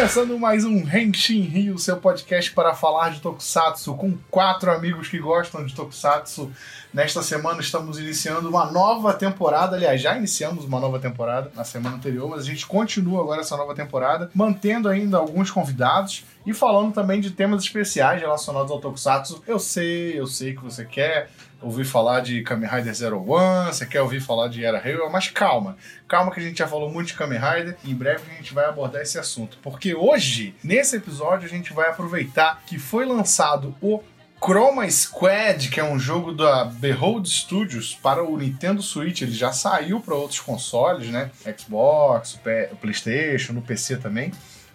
Começando mais um Henshin Rio, seu podcast para falar de Tokusatsu, com quatro amigos que gostam de Tokusatsu. Nesta semana estamos iniciando uma nova temporada, aliás, já iniciamos uma nova temporada na semana anterior, mas a gente continua agora essa nova temporada, mantendo ainda alguns convidados e falando também de temas especiais relacionados ao Tokusatsu. Eu sei, eu sei que você quer ouvir falar de Kamen Rider Zero One, você quer ouvir falar de Era Hero, mas calma, calma que a gente já falou muito de Kamen Rider e em breve a gente vai abordar esse assunto, porque hoje, nesse episódio, a gente vai aproveitar que foi lançado o Chroma Squad, que é um jogo da Behold Studios para o Nintendo Switch, ele já saiu para outros consoles, né? Xbox, PlayStation, no PC também.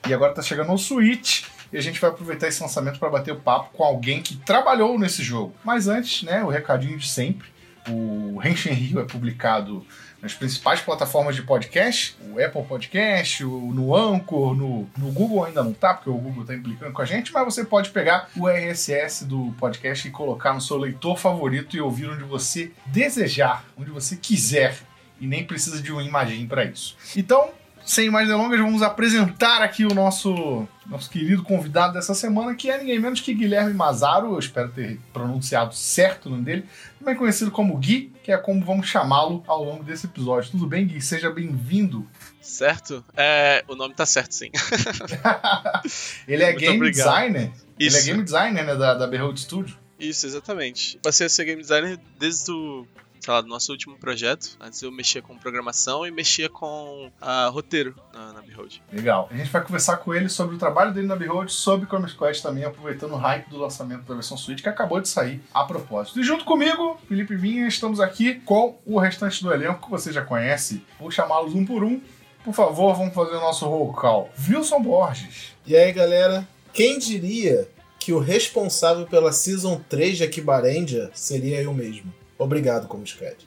E agora está chegando no Switch e a gente vai aproveitar esse lançamento para bater o papo com alguém que trabalhou nesse jogo. Mas antes, né, o recadinho de sempre. O Henshin Rio é publicado nas principais plataformas de podcast, o Apple Podcast, o, no Anchor, no, no Google ainda não tá, porque o Google tá implicando com a gente, mas você pode pegar o RSS do podcast e colocar no seu leitor favorito e ouvir onde você desejar, onde você quiser, e nem precisa de uma imagem para isso. Então, sem mais delongas, vamos apresentar aqui o nosso, nosso querido convidado dessa semana, que é ninguém menos que Guilherme Mazaro, eu espero ter pronunciado certo o nome dele, também conhecido como Gui, que é como vamos chamá-lo ao longo desse episódio. Tudo bem, Gui? Seja bem-vindo. Certo? É, o nome tá certo, sim. Ele é Muito game obrigado. designer? Isso. Ele é game designer né, da, da Behold Studio? Isso, exatamente. Passei a ser game designer desde o sei lá, do nosso último projeto. Antes eu mexia com programação e mexia com uh, roteiro na, na Behold. Legal. A gente vai conversar com ele sobre o trabalho dele na Behold, sobre Chrome Quest também, aproveitando o hype do lançamento da versão Switch, que acabou de sair a propósito. E junto comigo, Felipe Vinha, estamos aqui com o restante do elenco, que você já conhece. Vou chamá-los um por um. Por favor, vamos fazer o nosso roll call. Wilson Borges. E aí, galera? Quem diria que o responsável pela Season 3 de Akibarendia seria eu mesmo? Obrigado, como escreve.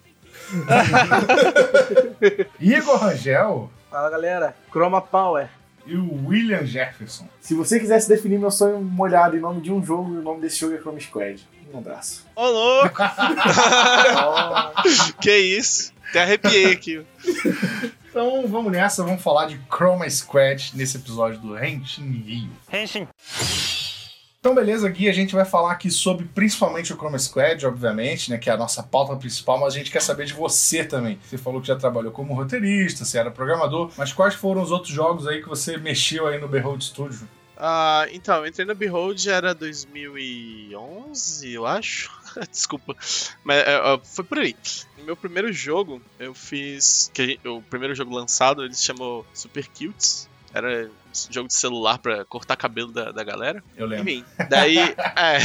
Igor Rangel. Fala galera, Chroma Power. E o William Jefferson. Se você quisesse definir meu sonho molhado em nome de um jogo, o nome desse jogo é Chroma Squad. Um abraço. Ô, louco! que isso? Até arrepiei aqui. Então vamos nessa, vamos falar de Chroma Squad nesse episódio do Henshin Rio. Henshin. Então, beleza, Gui, a gente vai falar aqui sobre principalmente o Chroma Squad, obviamente, né, que é a nossa pauta principal, mas a gente quer saber de você também. Você falou que já trabalhou como roteirista, você era programador, mas quais foram os outros jogos aí que você mexeu aí no Behold Studio? Uh, então, entrei na Behold, era 2011, eu acho. Desculpa. Mas uh, foi por aí. No meu primeiro jogo, eu fiz. Que, o primeiro jogo lançado, ele se chamou Super Cutes. Era jogo de celular pra cortar cabelo da, da galera. Eu lembro. Enfim, daí. é,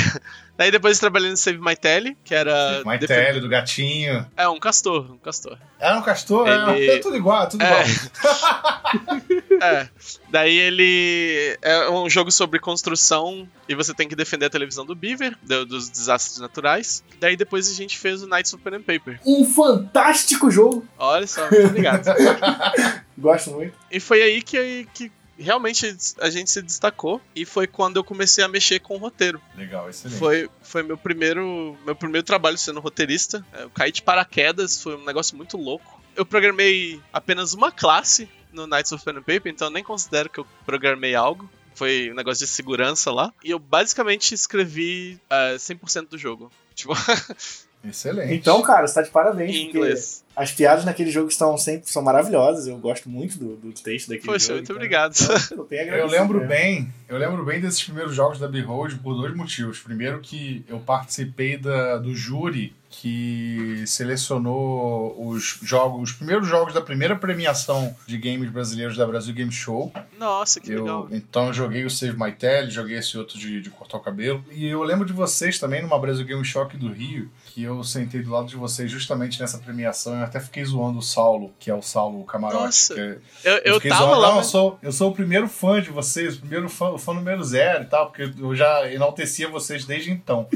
daí depois eu trabalhei no Save My Telly, que era. Save My Telly, do gatinho. É, um castor, um castor. É um castor? É, ele... É, é tudo igual, é tudo é. igual. é. Daí ele. É um jogo sobre construção e você tem que defender a televisão do Beaver, do, dos desastres naturais. Daí depois a gente fez o Knights of Pen and Paper. Um fantástico jogo! Olha só, muito obrigado. Gosto muito. E foi aí que, que realmente a gente se destacou e foi quando eu comecei a mexer com o roteiro. Legal, excelente. Foi, foi meu primeiro meu primeiro trabalho sendo roteirista. Eu caí de paraquedas, foi um negócio muito louco. Eu programei apenas uma classe no Knights of Pen and Paper, então eu nem considero que eu programei algo. Foi um negócio de segurança lá. E eu basicamente escrevi uh, eh, 100% do jogo. Tipo. Excelente. Então, cara, você tá de parabéns. Em inglês. As piadas naquele jogo estão sempre são maravilhosas. Eu gosto muito do, do texto daquele Poxa, jogo. muito então, obrigado. Então, eu lembro né? bem, eu lembro bem desses primeiros jogos da Behold por dois motivos. Primeiro que eu participei da, do júri que selecionou os jogos, os primeiros jogos da primeira premiação de games brasileiros da Brasil Game Show. Nossa, que eu, legal. Então eu joguei o Save My Tele, joguei esse outro de, de cortar o cabelo. E eu lembro de vocês também numa Brasil Game Show aqui do Rio, que eu sentei do lado de vocês justamente nessa premiação. Até fiquei zoando o Saulo, que é o Saulo Camarote. Nossa, é, eu, eu, eu tava zoando, lá. Não, mas... eu, sou, eu sou o primeiro fã de vocês, o primeiro fã, o fã número zero e tal, porque eu já enaltecia vocês desde então.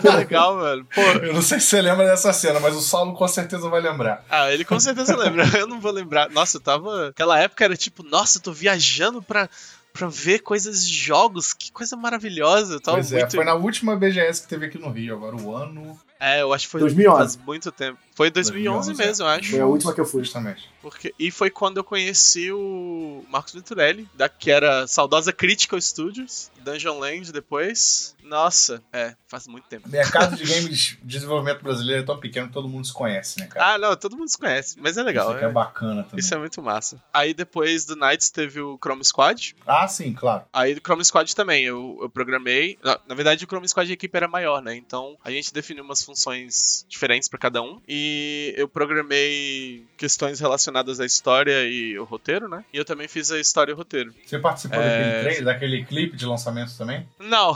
que legal, velho. Pô. Eu não sei sei se você lembra dessa cena, mas o Saulo com certeza vai lembrar. Ah, ele com certeza lembra. Eu não vou lembrar. Nossa, eu tava. Aquela época era tipo, nossa, eu tô viajando pra pra ver coisas de jogos. Que coisa maravilhosa. Eu tava Pois é, muito... foi na última BGS que teve aqui no Rio, agora o ano. É, eu acho que foi 2011. faz muito tempo. Foi 2011, 2011, mesmo, eu acho. Foi a última que eu fui. Justamente. Porque, e foi quando eu conheci o Marcos Venturelli, da, que era saudosa Critical Studios, Dungeon Land depois. Nossa, é, faz muito tempo. O mercado de games de desenvolvimento brasileiro é tão pequeno que todo mundo se conhece, né, cara? Ah, não, todo mundo se conhece, mas é legal. Isso aqui é é- bacana também. Isso é muito massa. Aí depois do Knights teve o Chrome Squad. Ah, sim, claro. Aí do Chrome Squad também, eu, eu programei. Na, na verdade, o Chrome Squad a equipe era maior, né? Então a gente definiu umas funções diferentes pra cada um. E eu programei questões relacionadas à história e o roteiro, né? E eu também fiz a história e o roteiro. Você participou É. daquele trailer, daquele clipe de lançamento também? Não,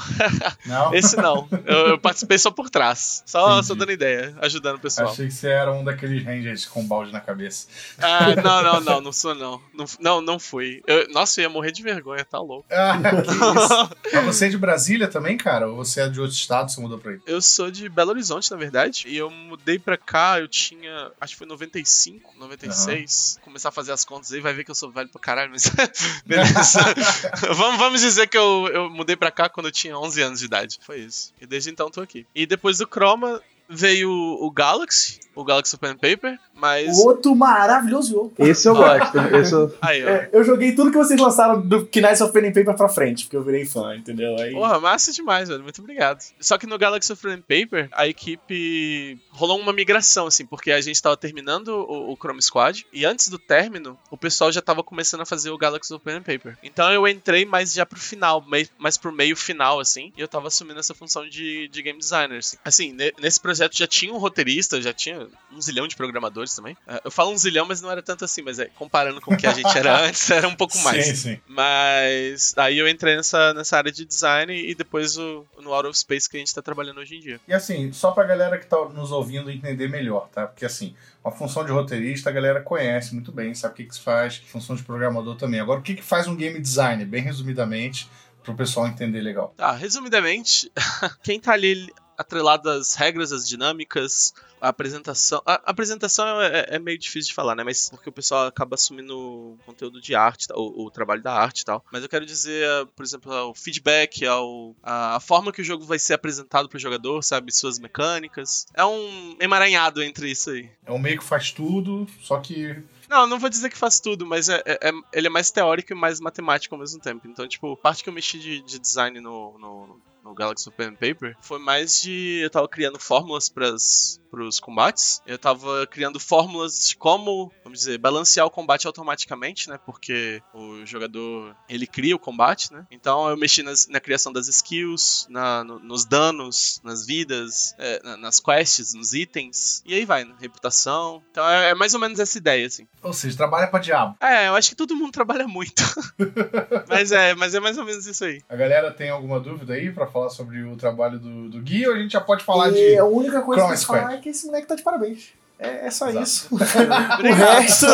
Não? esse não. Eu, eu participei só por trás. Só, Entendi. só dando ideia, ajudando o pessoal. Achei que você era um daqueles rangers com balde na cabeça. Ah, não, não, não, não sou não. Não, não, não fui. Eu- nossa, eu ia morrer de vergonha, tá louco. Ah, que isso. Mas você é de Brasília também, cara? Ou você é de outro estado, você mudou pra aí? Eu sou de Belo Horizonte, na verdade. E eu mudei pra cá, eu tinha. Acho que foi 95, 96. Começar a fazer as contas aí, vai ver que eu sou velho pra caralho, mas. Beleza. vamos, vamos dizer que eu, eu mudei pra cá quando eu tinha 11 anos de idade. Foi isso. E desde então tô aqui. E depois do Chroma veio o Galaxy, o Galaxy Pen Paper, mas. Outro maravilhoso jogo. Esse eu gosto. Esse eu... Aí, ó. É, eu joguei tudo que vocês lançaram do Knights of Pen and Paper pra frente, porque eu virei fã, entendeu? Aí... Porra, massa demais, velho. Muito obrigado. Só que no Galaxy of Pen Paper, a equipe rolou uma migração, assim, porque a gente tava terminando o, o Chrome Squad e antes do término, o pessoal já tava começando a fazer o Galaxy of Pen Paper. Então eu entrei mais já pro final, mais pro meio final, assim, e eu tava assumindo essa função de, de game designer, assim. Assim, ne- nesse projeto já tinha um roteirista, já tinha um zilhão de programadores também. É, Eu falo um zilhão, mas não era tanto assim, mas é, comparando com o que a gente era antes, era um pouco mais. Sim, sim. Mas aí eu entrei nessa, nessa área de design e depois o, no Out of Space que a gente tá trabalhando hoje em dia. E assim, só pra galera que tá nos ouvindo entender melhor, tá? Porque assim, uma função de roteirista a galera conhece muito bem, sabe o que, que se faz, função de programador também. Agora, o que, que faz um game designer, bem resumidamente, pro pessoal entender legal? Tá, resumidamente, quem tá ali atrelado às regras, às dinâmicas, a apresentação. A, a apresentação é, é meio difícil de falar, né? Mas porque o pessoal acaba assumindo o conteúdo de arte, tá? o, o trabalho da arte e tal. Mas eu quero dizer, por exemplo, o feedback, ao, a, a forma que o jogo vai ser apresentado pro jogador, sabe? Suas mecânicas. É um emaranhado entre isso aí. É um meio que faz tudo, só que Não, não vou dizer que faz tudo, mas é, é- é- ele é mais teórico e mais matemático ao mesmo tempo. Então, tipo, parte que eu mexi de, de design no, no, no Galaxy Pen Paper foi mais de. Eu tava criando fórmulas pras, pros combates. Eu tava criando fórmulas de como, vamos dizer, balancear o combate automaticamente, né? Porque o jogador ele cria o combate, né? Então eu mexi nas- na criação das skills, na, no- nos danos, nas vidas, é, na- nas quests, nos itens. E aí vai, né? reputação. Então é, é mais ou menos essa ideia, assim. Ou seja, trabalha pra diabo. É, eu acho que todo mundo trabalha muito. mas é, mas é mais ou menos isso aí. A galera tem alguma dúvida aí pra falar sobre o trabalho do, do Gui ou a gente já pode falar e de. a única coisa que Chrome falar é que esse moleque tá de parabéns. É, é só Exato. isso. o resto,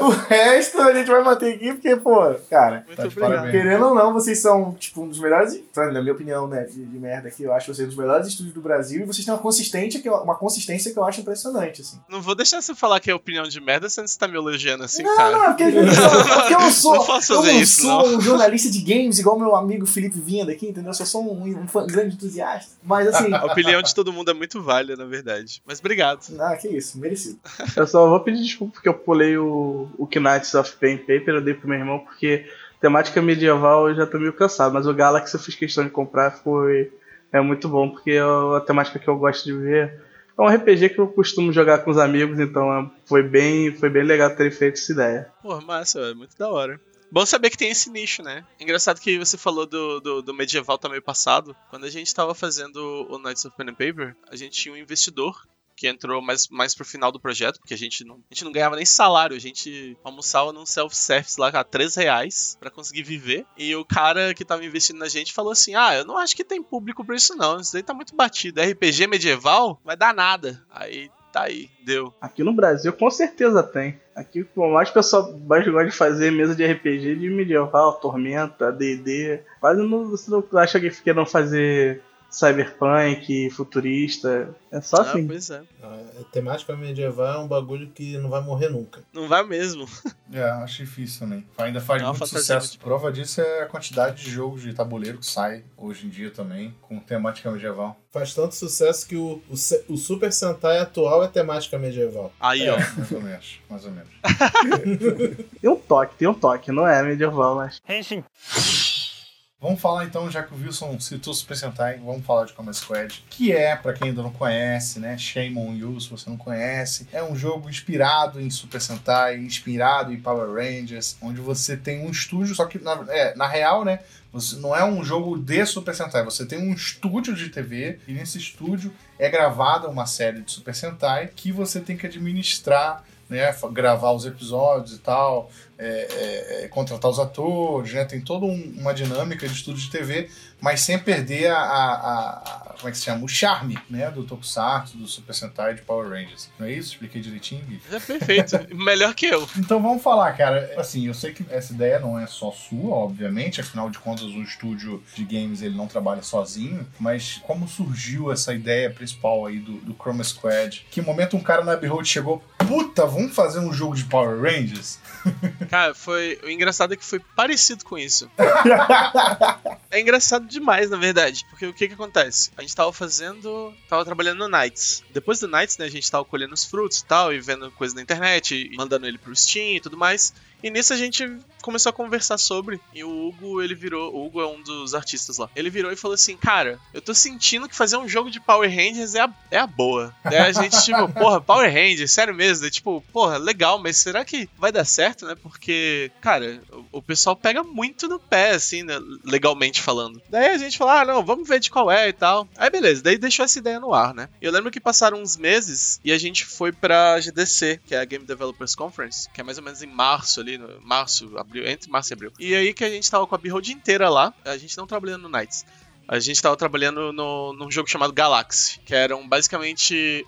o resto a gente vai manter aqui, porque, pô, cara, Muito Tá querendo ou não, vocês são, tipo, um dos melhores, na minha opinião, né, de, de merda aqui, eu acho vocês um dos melhores estúdios do Brasil e vocês têm uma consistência que, eu- uma consistência que eu acho impressionante, assim. Não vou deixar você falar que é opinião de merda sendo que você tá me elogiando assim, não, cara. não, é porque, porque eu não sou, Não posso eu fazer não isso, sou um jornalista de games igual meu amigo Felipe Vinda aqui, entendeu? Eu só sou um, um fã- grande entusiasta. Mas assim, A opinião de todo mundo é muito válida, na verdade. Mas obrigado. ah, que isso, merecido. Eu só vou pedir desculpa porque eu pulei o, o Knights of Pen Paper, eu dei pro meu irmão, porque temática medieval eu já tô meio cansado, mas o Galaxy eu fiz questão de comprar, foi é muito bom, porque é a temática que eu gosto de ver. É um RPG que eu costumo jogar com os amigos, então foi bem, foi bem legal ter feito essa ideia. Pô, massa, é muito da hora. Bom saber que tem esse nicho, né? Engraçado que você falou do, do, do medieval também passado. Quando a gente tava fazendo o Knights of Pen and Paper, a gente tinha um investidor que entrou mais, mais pro final do projeto, porque a gente não, a gente não ganhava nem salário, a gente almoçava num self-service lá a 3 reais pra conseguir viver. E o cara que tava investindo na gente falou assim: Ah, eu não acho que tem público pra isso não, isso daí tá muito batido. RPG medieval vai dar nada. Aí tá aí, deu. Aqui no Brasil com certeza tem. Aqui por mais o pessoal mais gosta de fazer mesa de RPG de medieval, Tormenta, D&D. Quase não, você não acha que queiram fazer cyberpunk, futurista. É só Ah, assim. pois é. A temática medieval é um bagulho que não vai morrer nunca. Não vai mesmo. É, acho difícil também. Ainda faz É muito sucesso. muito- Prova disso é a quantidade de jogos de tabuleiro que sai hoje em dia também, com temática medieval. Faz tanto sucesso que o, o, o Super Sentai atual é temática medieval. Aí, é, ó. mais ou menos. Mais ou menos. Tem um toque, tem um toque. Não é medieval, mas. Vamos falar então, já que o Wilson citou Super Sentai, vamos falar de Combat Squad, que é, pra quem ainda não conhece, né? Shame on you se você não conhece. É um jogo inspirado em Super Sentai, inspirado em Power Rangers, onde você tem um estúdio, só que na, é, na real, né? Você, não é um jogo de Super Sentai, você tem um estúdio de TV e nesse estúdio é gravada uma série de Super Sentai que você tem que administrar, né? Gravar os episódios e tal, é, é, é, contratar os atores, né? Tem toda um- uma dinâmica de estúdio de TV, mas sem perder a, a- a- como é que se chama? O charme, né? Do Tokusatsu, do Super Sentai de Power Rangers. Não é isso? Expliquei direitinho, Gui? É perfeito. Melhor que eu. Então vamos falar, cara. Assim, eu sei que essa ideia não é só sua, obviamente, afinal de contas, um estúdio de games ele não trabalha sozinho, mas como surgiu essa ideia principal aí do, do Chroma Squad? Que momento um cara na Behold chegou, puta, vamos fazer um jogo de Power Rangers? Cara, foi. O engraçado é que foi parecido com isso. é engraçado demais, na verdade. Porque o que que acontece? A gente tava fazendo. Tava trabalhando no Nights. Depois do Nights, né, a gente tava colhendo os frutos e tal, e vendo coisa na internet, e mandando ele pro Steam e tudo mais. E nisso a gente começou a conversar sobre. E o Hugo, ele virou. O Hugo é um dos artistas lá. Ele virou e falou assim: Cara, eu tô sentindo que fazer um jogo de Power Rangers é a, é a boa. Daí a gente, tipo, porra, Power Rangers, sério mesmo. Daí, tipo, porra, legal, mas será que vai dar certo, né? Porque, cara, o, o pessoal pega muito no pé, assim, né? Legalmente falando. Daí a gente falou: Ah, não, vamos ver de qual é e tal. Aí beleza, daí deixou essa ideia no ar, né? Eu lembro que passaram uns meses e a gente foi pra GDC, que é a Game Developers Conference, que é mais ou menos em março ali, no, março, abril, entre março e abril. E aí que a gente tava com a Behold inteira lá, a gente não trabalhando no Nights. A gente tava trabalhando no, num jogo chamado Galaxy, que eram basicamente.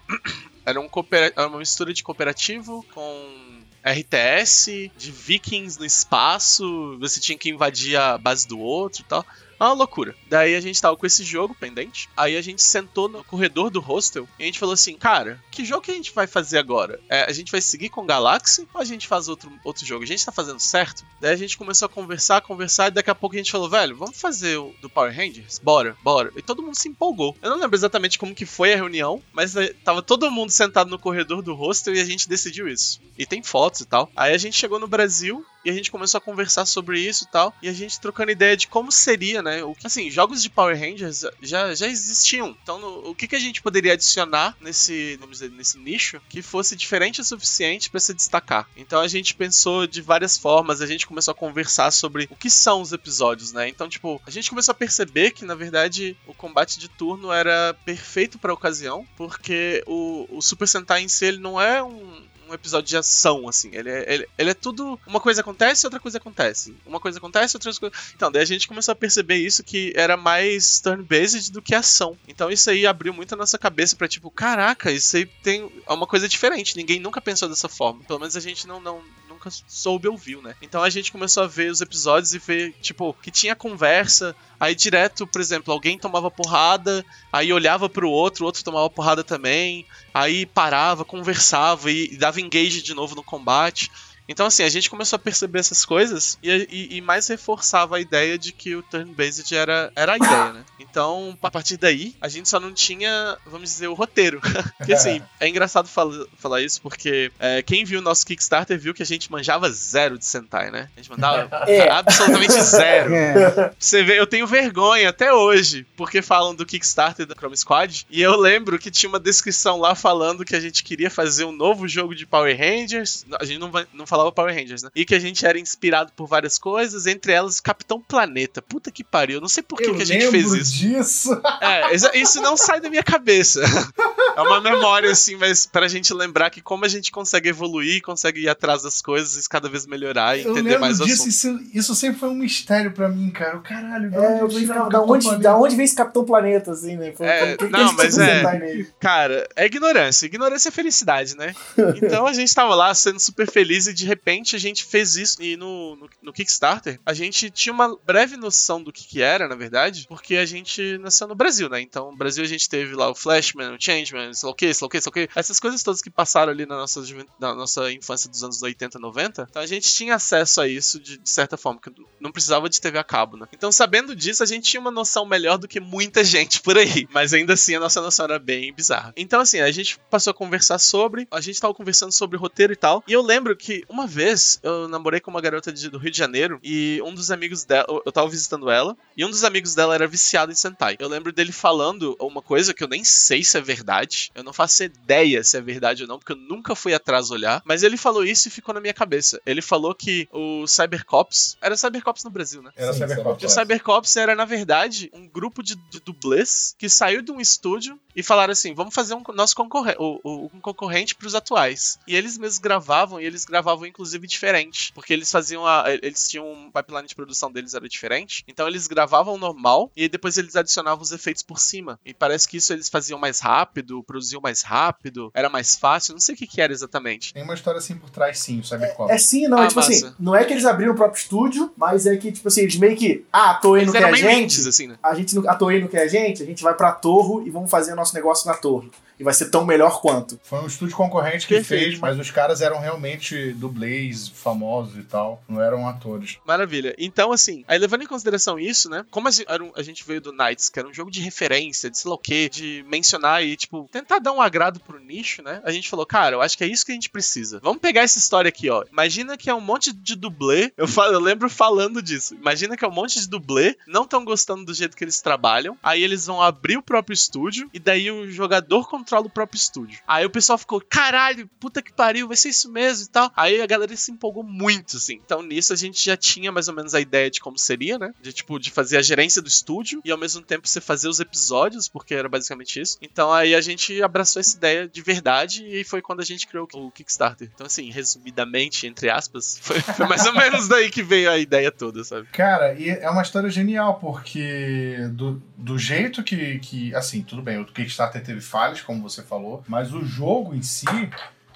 era, um era uma mistura de cooperativo com RTS, de vikings no espaço, você tinha que invadir a base do outro e tal. É uma loucura. Daí a gente tava com esse jogo pendente. Aí a gente sentou no corredor do hostel e a gente falou assim: Cara, que jogo que a gente vai fazer agora? É, a gente vai seguir com Galaxy ou a gente faz outro, outro jogo? A gente tá fazendo certo? Daí a gente começou a conversar, conversar e daqui a pouco a gente falou: Velho, vamos fazer o do Power Rangers? Bora, bora. E todo mundo se empolgou. Eu não lembro exatamente como que foi a reunião, mas eh, tava todo mundo sentado no corredor do hostel e a gente decidiu isso. E tem fotos e tal. Aí a gente chegou no Brasil e a gente começou a conversar sobre isso e tal. E a gente trocando ideia de como seria, né? O que, assim, jogos de Power Rangers já, já existiam. Então, no- o que, que a gente poderia adicionar nesse, vamos dizer, nesse nicho que fosse diferente o suficiente para se destacar? Então a gente pensou de várias formas, a gente começou a conversar sobre o que são os episódios, né? Então, tipo, a gente começou a perceber que, na verdade, o combate de turno era perfeito para a ocasião, porque o, o Super Sentai em si, ele não é um, um episódio de ação, assim. Ele é, ele, ele é tudo. Uma coisa acontece, outra coisa acontece. Uma coisa acontece, outra coisa. Então, daí a gente começou a perceber isso que era mais turn-based do que ação. Então, isso aí abriu muito a nossa cabeça pra tipo, caraca, isso aí tem. É uma coisa diferente. Ninguém nunca pensou dessa forma. Pelo menos a gente não. não nunca soube ou viu, né? Então a gente começou a ver os episódios e ver, tipo, que tinha conversa, aí direto, por exemplo, alguém tomava porrada, aí olhava pro outro, o outro tomava porrada também, aí parava, conversava e dava engage de novo no combate. Então, assim, a gente começou a perceber essas coisas e, e- e mais reforçava a ideia de que o turn-based era, era a ideia, né? Então, a partir daí, a gente só não tinha, vamos dizer, o roteiro. Porque, assim, é engraçado fala- falar isso porque é, quem viu o nosso Kickstarter viu que a gente manjava zero de Sentai, né? A gente mandava É. absolutamente zero. É. Você vê, eu tenho vergonha até hoje, porque falam do Kickstarter da Chrome Squad, e eu lembro que tinha uma descrição lá falando que a gente queria fazer um novo jogo de Power Rangers. A gente não, vai- não falava Power Rangers, né? E que a gente era inspirado por várias coisas, entre elas Capitão Planeta. Puta que pariu, eu não sei por que, que a gente fez isso. disso. É, isso não sai da minha cabeça. É uma memória, assim, mas pra gente lembrar que como a gente consegue evoluir, consegue ir atrás das coisas e cada vez melhorar e Eu entender lembro mais o disso, assunto. isso, isso sempre foi um mistério pra mim, cara. O Caralho, da É, onde eu o da onde, Planeta? da onde vem esse Capitão Planeta, assim, né? Foi, É, que que não, eles mas precisam é- nele? Cara, é ignorância. Ignorância é felicidade, né? Então a gente tava lá sendo super feliz e de repente a gente fez isso. E no, no, no Kickstarter, a gente tinha uma breve noção do que, que era, na verdade, porque a gente nasceu no Brasil, né? Então no Brasil a gente teve lá o Flashman, o Changeman, sei lá o que, sei lá o que, sei lá o que. Essas coisas todas que passaram ali na nossa, na nossa infância dos anos 80, 90. Então a gente tinha acesso a isso de, de certa forma, que não precisava de TV a cabo, né? Então sabendo disso, a gente tinha uma noção melhor do que muita gente por aí. Mas ainda assim a nossa noção era bem bizarra. Então assim, a gente passou a conversar sobre, a gente tava conversando sobre roteiro e tal. E eu lembro que uma vez eu namorei com uma garota de- do Rio de Janeiro e um dos amigos dela, eu- tava visitando ela, e um dos amigos dela era viciado em Sentai. Eu lembro dele falando uma coisa que eu nem sei se é verdade, eu não faço ideia se é verdade ou não, porque eu nunca fui atrás olhar, mas ele falou isso e ficou na minha cabeça. Ele falou que o Cybercops, era Cybercops no Brasil, né? Era Sim. Que o Cybercops era, na verdade, um grupo de, de dublês que saiu de um estúdio e falaram assim: vamos fazer um nosso concorrente, um concorrente pros atuais. E eles mesmos gravavam, e eles gravavam, inclusive, diferente. Porque eles faziam a. Eles tinham um pipeline de produção deles era diferente. Então eles gravavam normal e depois eles adicionavam os efeitos por cima. E parece que isso eles faziam mais rápido, produziam mais rápido, era mais fácil, não sei o que, que era exatamente. Tem uma história assim por trás, sim, o Cybercop. É sim, não, Ah, é tipo assim, massa. não é que eles abriram o próprio estúdio, mas é que, tipo assim, eles meio que, ah, a Toei não quer a gente, indies, assim, né? a gente não, a Toei não quer a gente, a gente vai pra Torro e vamos fazer o nosso negócio na Torro. E vai ser tão melhor quanto. Foi um estúdio concorrente que Perfeito. fez, mas os caras eram realmente dublês, famosos e tal. Não eram atores. Maravilha. Então, assim, aí levando em consideração isso, né? Como a gente, um- veio do Knights, que era um jogo de referência, de sei lá o quê, de mencionar e, tipo, tentar dar um agrado pro nicho, né? A gente falou, cara, eu acho que é isso que a gente precisa. Vamos pegar essa história aqui, ó. Imagina que é um monte de dublê. Eu, falo, eu lembro falando disso. Imagina que é um monte de dublê, não estão gostando do jeito que eles trabalham. Aí eles vão abrir o próprio estúdio e daí o jogador controla o próprio estúdio. Aí o pessoal ficou, caralho, puta que pariu, vai ser isso mesmo e tal. Aí a galera se empolgou muito, assim. Então nisso a gente já tinha mais ou menos a ideia de como seria, né? De tipo, de fazer a gerência do estúdio e ao mesmo tempo você fazer os episódios, porque era basicamente isso. Então aí a gente abraçou essa ideia de verdade e foi quando a gente criou o Kickstarter. Então, assim, resumidamente, entre aspas, foi, foi mais ou menos daí que veio a ideia toda, sabe? Cara, e é uma história genial, porque do, do jeito que, que. Assim, tudo bem, o Kickstarter teve falhas, como você falou, mas o jogo em si.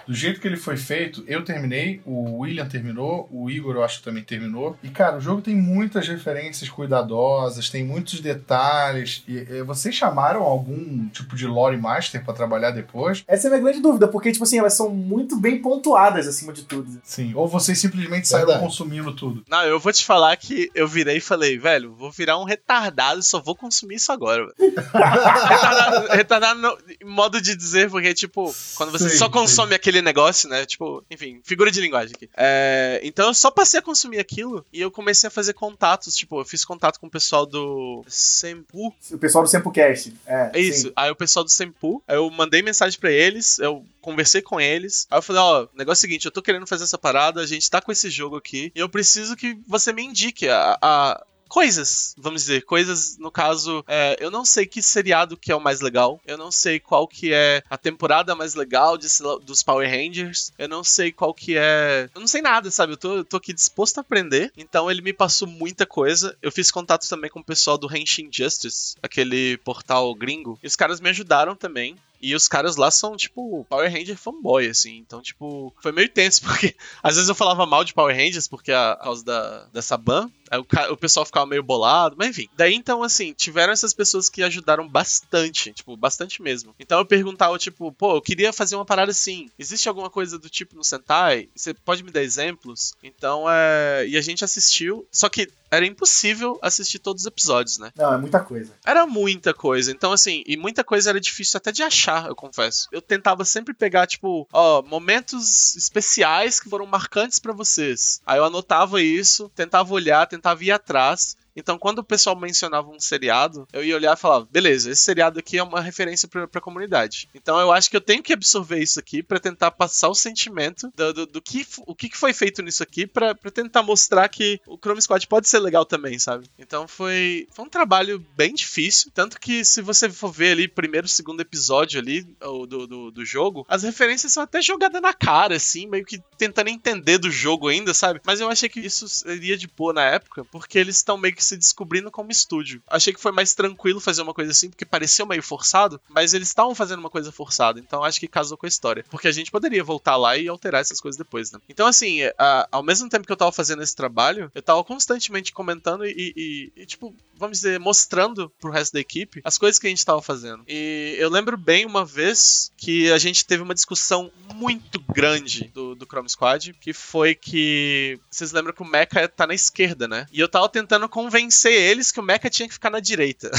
Do jeito que ele foi feito, eu terminei, o William terminou, o Igor eu acho que também terminou. E cara, o jogo tem muitas referências cuidadosas, tem muitos detalhes. E, e vocês chamaram algum tipo de lore master pra trabalhar depois? Essa é a minha grande dúvida, porque, tipo assim, elas são muito bem pontuadas acima de tudo. Sim. Ou vocês simplesmente saíram Verdade. consumindo tudo? Não, eu vou te falar que eu virei e falei, velho, vou virar um retardado e só vou consumir isso agora, velho. retardado, retardado no, em modo de dizer, porque, tipo, quando você Sim, só sim. consome aquele negócio, né? Tipo, enfim, figura de linguagem aqui. É, então eu só passei a consumir aquilo e eu comecei a fazer contatos, tipo, eu fiz contato com o pessoal do Sempu. O pessoal do Sempocast. É, É isso. sim. Aí o pessoal do Sempu, eu mandei mensagem pra eles, eu conversei com eles. Aí eu falei, ó, o negócio é o seguinte, eu tô querendo fazer essa parada, a gente tá com esse jogo aqui, e eu preciso que você me indique a. a- Coisas, vamos dizer, coisas, no caso, é, eu não sei que seriado que é o mais legal, eu não sei qual que é a temporada mais legal de, dos Power Rangers, eu não sei qual que é. Eu não sei nada, sabe? Eu tô, eu tô aqui disposto a aprender, então ele me passou muita coisa. Eu fiz contato também com o pessoal do Henshin Justice, aquele portal gringo, e os caras me ajudaram também. E os caras lá são, tipo, Power Ranger fanboy, assim. Então, tipo, foi meio tenso, porque às vezes eu falava mal de Power Rangers, porque a, causa da, dessa ban. O, o pessoal ficava meio bolado, mas enfim. Daí, então, assim, tiveram essas pessoas que ajudaram bastante, tipo, bastante mesmo. Então eu perguntava, tipo, pô, eu queria fazer uma parada assim. Existe alguma coisa do tipo no Sentai? Você pode me dar exemplos? Então, é. E a gente assistiu. Só que era impossível assistir todos os episódios, né? Não, é muita coisa. Era muita coisa. Então, assim, e muita coisa era difícil até de achar, eu confesso. Eu tentava sempre pegar, tipo, ó, momentos especiais que foram marcantes pra vocês. Aí eu anotava isso, tentava olhar, tentava ir atrás. Então, quando o pessoal mencionava um seriado, eu ia olhar e falar, beleza, esse seriado aqui é uma referência pra, pra comunidade. Então, eu acho que eu tenho que absorver isso aqui para tentar passar o sentimento do, do, do, que o que foi feito nisso aqui para tentar mostrar que o Chrome Squad pode ser legal também, sabe? Então, foi, foi um trabalho bem difícil, tanto que se você for ver ali primeiro, segundo episódio ali do, do, do jogo, as referências são até jogadas na cara, assim, meio que tentando entender do jogo ainda, sabe? Mas eu achei que isso seria de boa na época, porque eles estão meio que se descobrindo como estúdio. Achei que foi mais tranquilo fazer uma coisa assim, porque pareceu meio forçado, mas eles estavam fazendo uma coisa forçada, então acho que casou com a história. Porque a gente poderia voltar lá e alterar essas coisas depois, né? Então, assim, a, ao mesmo tempo que eu tava fazendo esse trabalho, eu tava constantemente comentando e, e, e, tipo, vamos dizer, mostrando pro resto da equipe as coisas que a gente tava fazendo. E eu lembro bem uma vez que a gente teve uma discussão muito grande do, do Chrome Squad, que foi que. Vocês lembram que o Mecha tá na esquerda, né? E eu tava tentando convencer eles que o Mecha tinha que ficar na direita.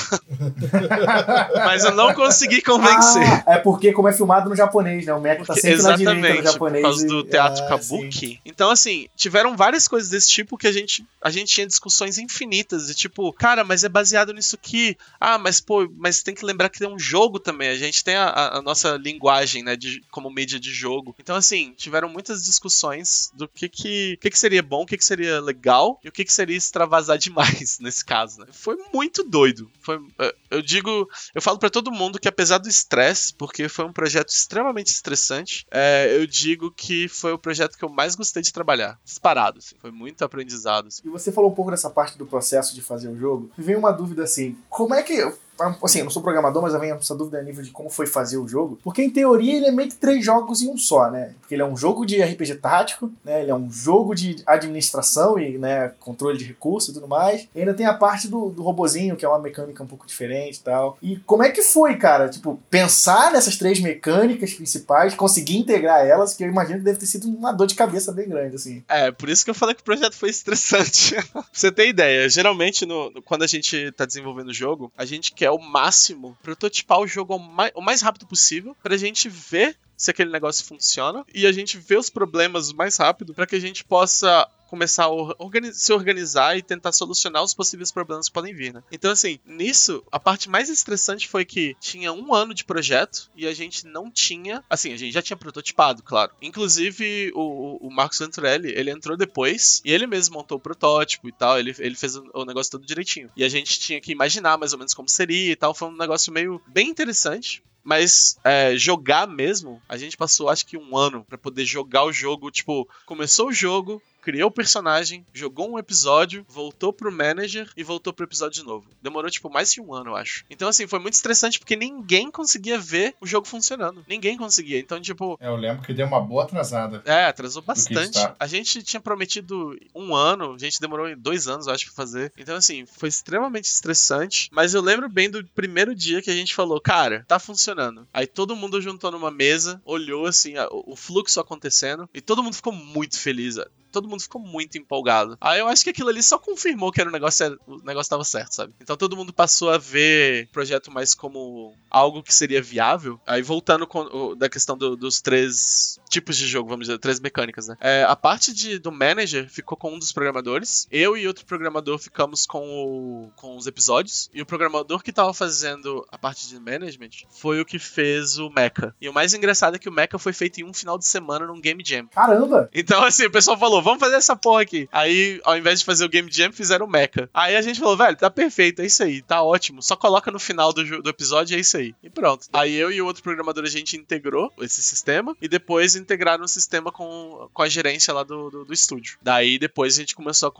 Mas eu não consegui convencer. Ah, é porque, como é filmado no japonês, né? O Mecha tá sempre na direita no japonês. Por causa do teatro ah, Kabuki. sim. Então, assim, tiveram várias coisas desse tipo que a gente, a gente tinha discussões infinitas. De tipo, cara, mas é baseado nisso aqui. Ah, mas pô, mas tem que lembrar que tem um jogo também. A gente tem a, a nossa linguagem, né, de, como mídia de jogo. Então, assim, tiveram muitas discussões do que que, que, que seria bom, o que, que seria legal e o que, que seria extravasar demais nesse caso, né? Foi muito doido. Foi, eu digo, eu falo para todo mundo que apesar do estresse, porque foi um projeto extremamente estressante, é, eu digo que foi o projeto que eu mais gostei de trabalhar. Disparado, assim. Foi muito aprendizado. Assim. E você falou um pouco dessa parte do processo de fazer o jogo. Veio uma dúvida assim: como é que. Assim, eu não sou programador, mas venho essa dúvida a nível de como foi fazer o jogo. Porque, em teoria, ele é meio que três jogos em um só, né? Porque ele é um jogo de RPG tático, né? Ele é um jogo de administração e né, controle de recursos e tudo mais. E ainda tem a parte do, do robozinho, que é uma mecânica um pouco diferente e tal. E como é que foi, cara? Tipo, pensar nessas três mecânicas principais, conseguir integrar elas, que eu imagino que deve ter sido uma dor de cabeça bem grande, assim. É, por isso que eu falei que o projeto foi estressante. pra você ter ideia, geralmente, no, quando a gente tá desenvolvendo o jogo, a gente quer o máximo prototipar o jogo o mais, o mais rápido possível pra gente ver se aquele negócio funciona e a gente vê os problemas mais rápido para que a gente possa começar a organi se organizar e tentar solucionar os possíveis problemas que podem vir, né? Então, assim, nisso, a parte mais estressante foi que tinha um ano de projeto e a gente não tinha. Assim, a gente já tinha prototipado, claro. Inclusive, o, o Marcos Venturelli, ele entrou depois e ele mesmo montou o protótipo e tal. Ele, ele fez o, o negócio todo direitinho. E a gente tinha que imaginar mais ou menos como seria e tal. Foi um negócio meio bem interessante. Mas é, jogar mesmo, a gente passou acho que um ano para poder jogar o jogo. Tipo, começou o jogo, criou o personagem, jogou um episódio, voltou pro manager e voltou pro episódio de novo. Demorou, tipo, mais de um ano, eu acho. Então, assim, foi muito estressante porque ninguém conseguia ver o jogo funcionando. Ninguém conseguia. Então, tipo. É, eu lembro que deu uma boa atrasada. É, atrasou bastante. A gente tinha prometido um ano, a gente demorou dois anos, eu acho, pra fazer. Então, assim, foi extremamente estressante. Mas eu lembro bem do primeiro dia que a gente falou, cara, tá funcionando. Aí todo mundo juntou numa mesa, olhou, assim, o fluxo acontecendo, e todo mundo ficou muito feliz todo mundo ficou muito empolgado. Aí eu acho que aquilo ali só confirmou que era o negócio, o negócio tava certo, sabe? Então todo mundo passou a ver o projeto mais como algo que seria viável. Aí voltando com, da questão do, dos três tipos de jogo, vamos dizer, três mecânicas, né? É, a parte de, do manager ficou com um dos programadores. Eu e outro programador ficamos com, o, com os episódios. E o programador que tava fazendo a parte de management foi o que fez o Mecha. E o mais engraçado é que o Mecha foi feito em um final de semana num Game Jam. Caramba! Então, assim, o pessoal falou, vamos fazer essa porra aqui. Aí, ao invés de fazer o Game Jam, fizeram o Mecha. Aí a gente falou, velho, tá perfeito, é isso aí, tá ótimo. Só coloca no final do, do episódio, é isso aí. E pronto. Aí eu e o outro programador, a gente integrou esse sistema e depois integraram o sistema com, com a gerência lá do, do, do estúdio. Daí depois a gente começou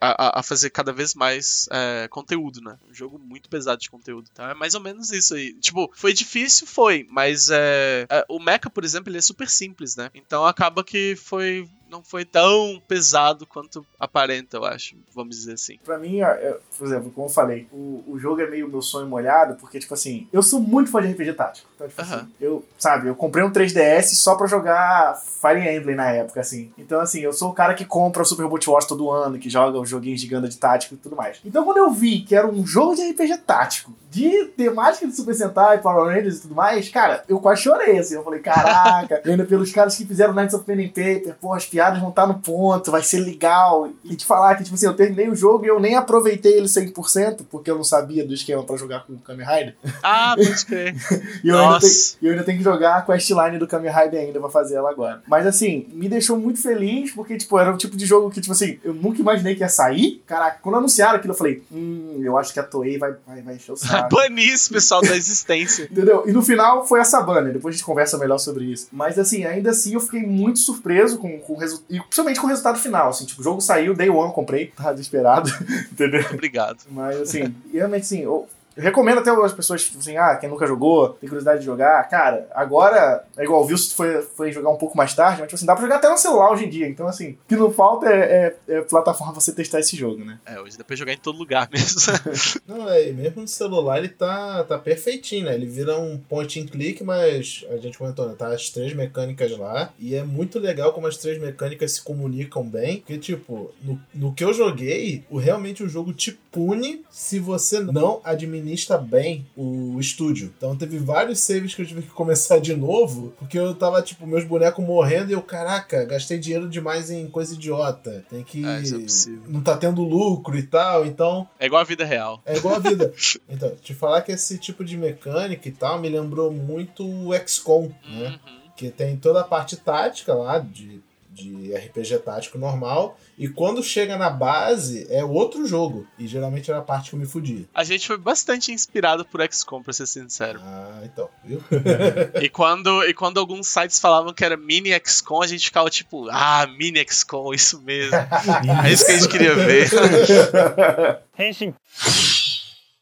a, a, a fazer cada vez mais é, conteúdo, né? Um jogo muito pesado de conteúdo. Então é mais ou menos isso aí. Tipo, foi difícil, foi, mas é, é o Mecha, por exemplo, ele é super simples, né? Então acaba que foi não foi tão pesado quanto aparenta, eu acho, vamos dizer assim. Pra mim, eu, por exemplo, como eu falei, o, o jogo é meio meu sonho molhado, porque, tipo assim, eu sou muito fã de RPG tático. Então, tipo assim, eu, sabe, eu comprei um 3DS só pra jogar Fire Emblem na época, assim. Então, assim, eu sou o cara que compra o Super Robot Wars todo ano, que joga os joguinhos de Ganda de tático e tudo mais. Então, quando eu vi que era um jogo de RPG tático, de temática de Super Sentai, Power Rangers e tudo mais, cara, eu quase chorei, assim. Eu falei, caraca, ainda pelos caras que fizeram Knights of Pen and Paper, pô, as piadas vão estar no ponto, vai ser legal. E te falar que, tipo assim, eu terminei o jogo e eu nem aproveitei ele 100%, porque eu não sabia do esquema pra jogar com o Kamen Rider. Ah, pode crer. E eu ainda, Nossa. tenho, e eu ainda tenho que jogar a questline do Kamen Rider ainda pra fazer ela agora. Mas assim, me deixou muito feliz, porque, tipo, era um tipo de jogo que, tipo assim, eu nunca imaginei que ia sair. Caraca, quando anunciaram aquilo, eu falei, hum, eu acho que a Toei vai, vai, vai encher o saco. Banir esse pessoal da existência. Entendeu? E no final foi essa banner, depois a gente conversa melhor sobre isso. Mas assim, ainda assim eu fiquei muito surpreso com, com o resultado. E principalmente com o resultado final. Assim, tipo, o jogo saiu, day one, comprei, tava desesperado, entendeu? Obrigado. Mas assim, realmente assim, eu, eu recomendo até as pessoas, tipo assim, ah, quem nunca jogou, tem curiosidade de jogar, cara, agora é igual o Wilson foi, foi jogar um pouco mais tarde, mas tipo assim, dá pra jogar até no celular hoje em dia. Então, assim, o que não falta é, é, é plataforma pra você testar esse jogo, né? É, hoje dá pra jogar em todo lugar mesmo. Não, é, mesmo no celular ele tá, tá perfeitinho, né? Ele vira um point and click, mas a gente comentou, né? Tá as três mecânicas lá. E é muito legal como as três mecânicas se comunicam bem. Porque, tipo, no, no que eu joguei, o, realmente o jogo te pune se você não administra bem o estúdio. Então teve vários saves que eu tive que começar de novo, porque eu tava, tipo, meus bonecos morrendo e eu, caraca, gastei dinheiro demais em coisa idiota. Tem que. Ah, é não tá tendo lucro e tal, então. É igual a vida real. É igual a vida. Então, te falar que esse tipo de mecânica e tal me lembrou muito o XCOM, né? Uhum. Que tem toda a parte tática lá, de, de RPG tático normal, e quando chega na base é outro jogo. E geralmente era a parte que eu me fudia. A gente foi bastante inspirado por XCOM, pra ser sincero. Ah, então, viu? E quando, e quando alguns sites falavam que era mini XCOM, a gente ficava tipo, ah, mini XCOM, isso mesmo. É isso que a gente queria ver.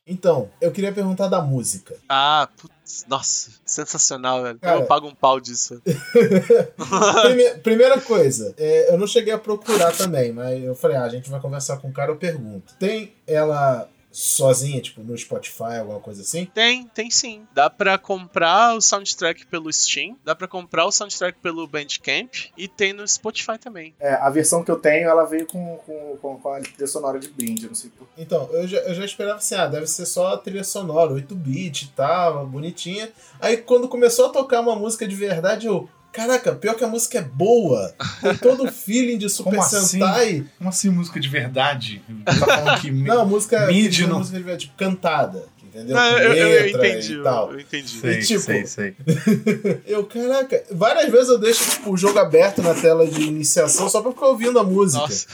Então, eu queria perguntar da música. Ah, putz, nossa, sensacional, velho. Cara- eu pago um pau disso. Prime- primeira coisa, é, eu não cheguei a procurar também, mas eu falei, ah, a gente vai conversar com o cara, eu pergunto. Tem ela sozinha, tipo, no Spotify, alguma coisa assim? Tem, tem sim. Dá pra comprar o soundtrack pelo Steam, dá pra comprar o soundtrack pelo Bandcamp e tem no Spotify também. É, a versão que eu tenho, ela veio com, com, com, com a trilha sonora de brinde, eu não sei por Então, eu já, eu já esperava assim, ah, deve ser só a trilha sonora, 8-bit e tal, bonitinha. Aí quando começou a tocar uma música de verdade, eu. Caraca, pior que a música é boa. Tem todo o feeling de Super Como assim? Sentai. Como assim música de verdade? Tá que Não, a música, Mid uma não- música de verdade, tipo, cantada. Entendeu? Não, eu, eu- eu entendi, e tal. eu entendi. Sei, E tipo- sei, sei. Eu, caraca, várias vezes eu deixo tipo, o jogo aberto na tela de iniciação só pra ficar ouvindo a música. Nossa.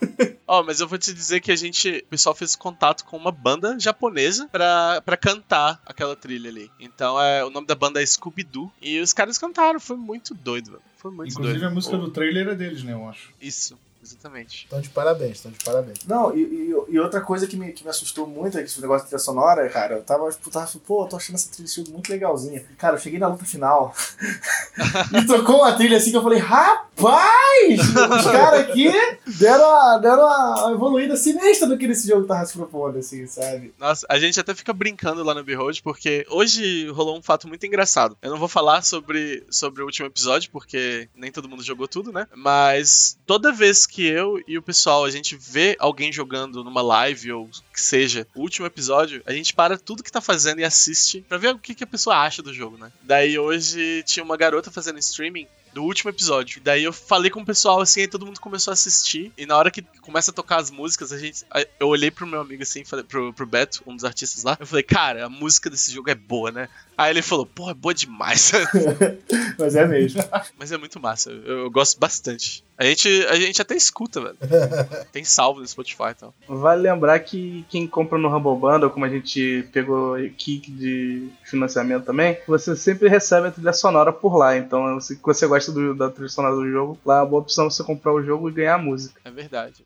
Ó, mas eu vou te dizer que a gente, o pessoal fez contato com uma banda japonesa pra, pra cantar aquela trilha ali. Então, é, o nome da banda é Scooby-Doo. E os caras cantaram, foi muito doido, velho. Foi muito Inclusive doido. a música Oh, do trailer é deles, né, eu acho. Isso, exatamente. Estão de parabéns, estão de parabéns. Não, e, e- e outra coisa que me, que me assustou muito é que esse negócio de trilha sonora, cara, eu tava, tipo, tava pô, eu tô achando essa trilha muito legalzinha. Cara, eu cheguei na luta final e tocou uma trilha assim que eu falei, rapaz! Os caras aqui deram a, deram a evoluída sinistra do que esse jogo tava se propondo, assim, sabe? Nossa, a gente até fica brincando lá no Behold, porque hoje rolou um fato muito engraçado. Eu não vou falar sobre, sobre o último episódio, porque nem todo mundo jogou tudo, né? Mas toda vez que eu e o pessoal, a gente vê alguém jogando numa live, ou que seja, o último episódio, a gente para tudo que tá fazendo e assiste pra ver o que, que a pessoa acha do jogo, né? Daí hoje tinha uma garota fazendo streaming do último episódio. Daí eu falei com o pessoal assim, aí todo mundo começou a assistir. E na hora que começa a tocar as músicas, a gente. Eu olhei pro meu amigo assim, falei, pro, pro Beto, um dos artistas lá. Eu falei, cara, a música desse jogo é boa, né? Aí ele falou, porra, é boa demais. Mas é mesmo. Mas é muito massa. Eu, eu gosto bastante. A gente, a gente até escuta, velho. Tem salvo no Spotify e tal. Vale lembrar que quem compra no Humble Bundle, como a gente pegou kick de financiamento também, você sempre recebe a trilha sonora por lá. Então, se você gosta do- da trilha sonora do jogo, lá é uma boa opção você comprar o jogo e ganhar a música. É verdade.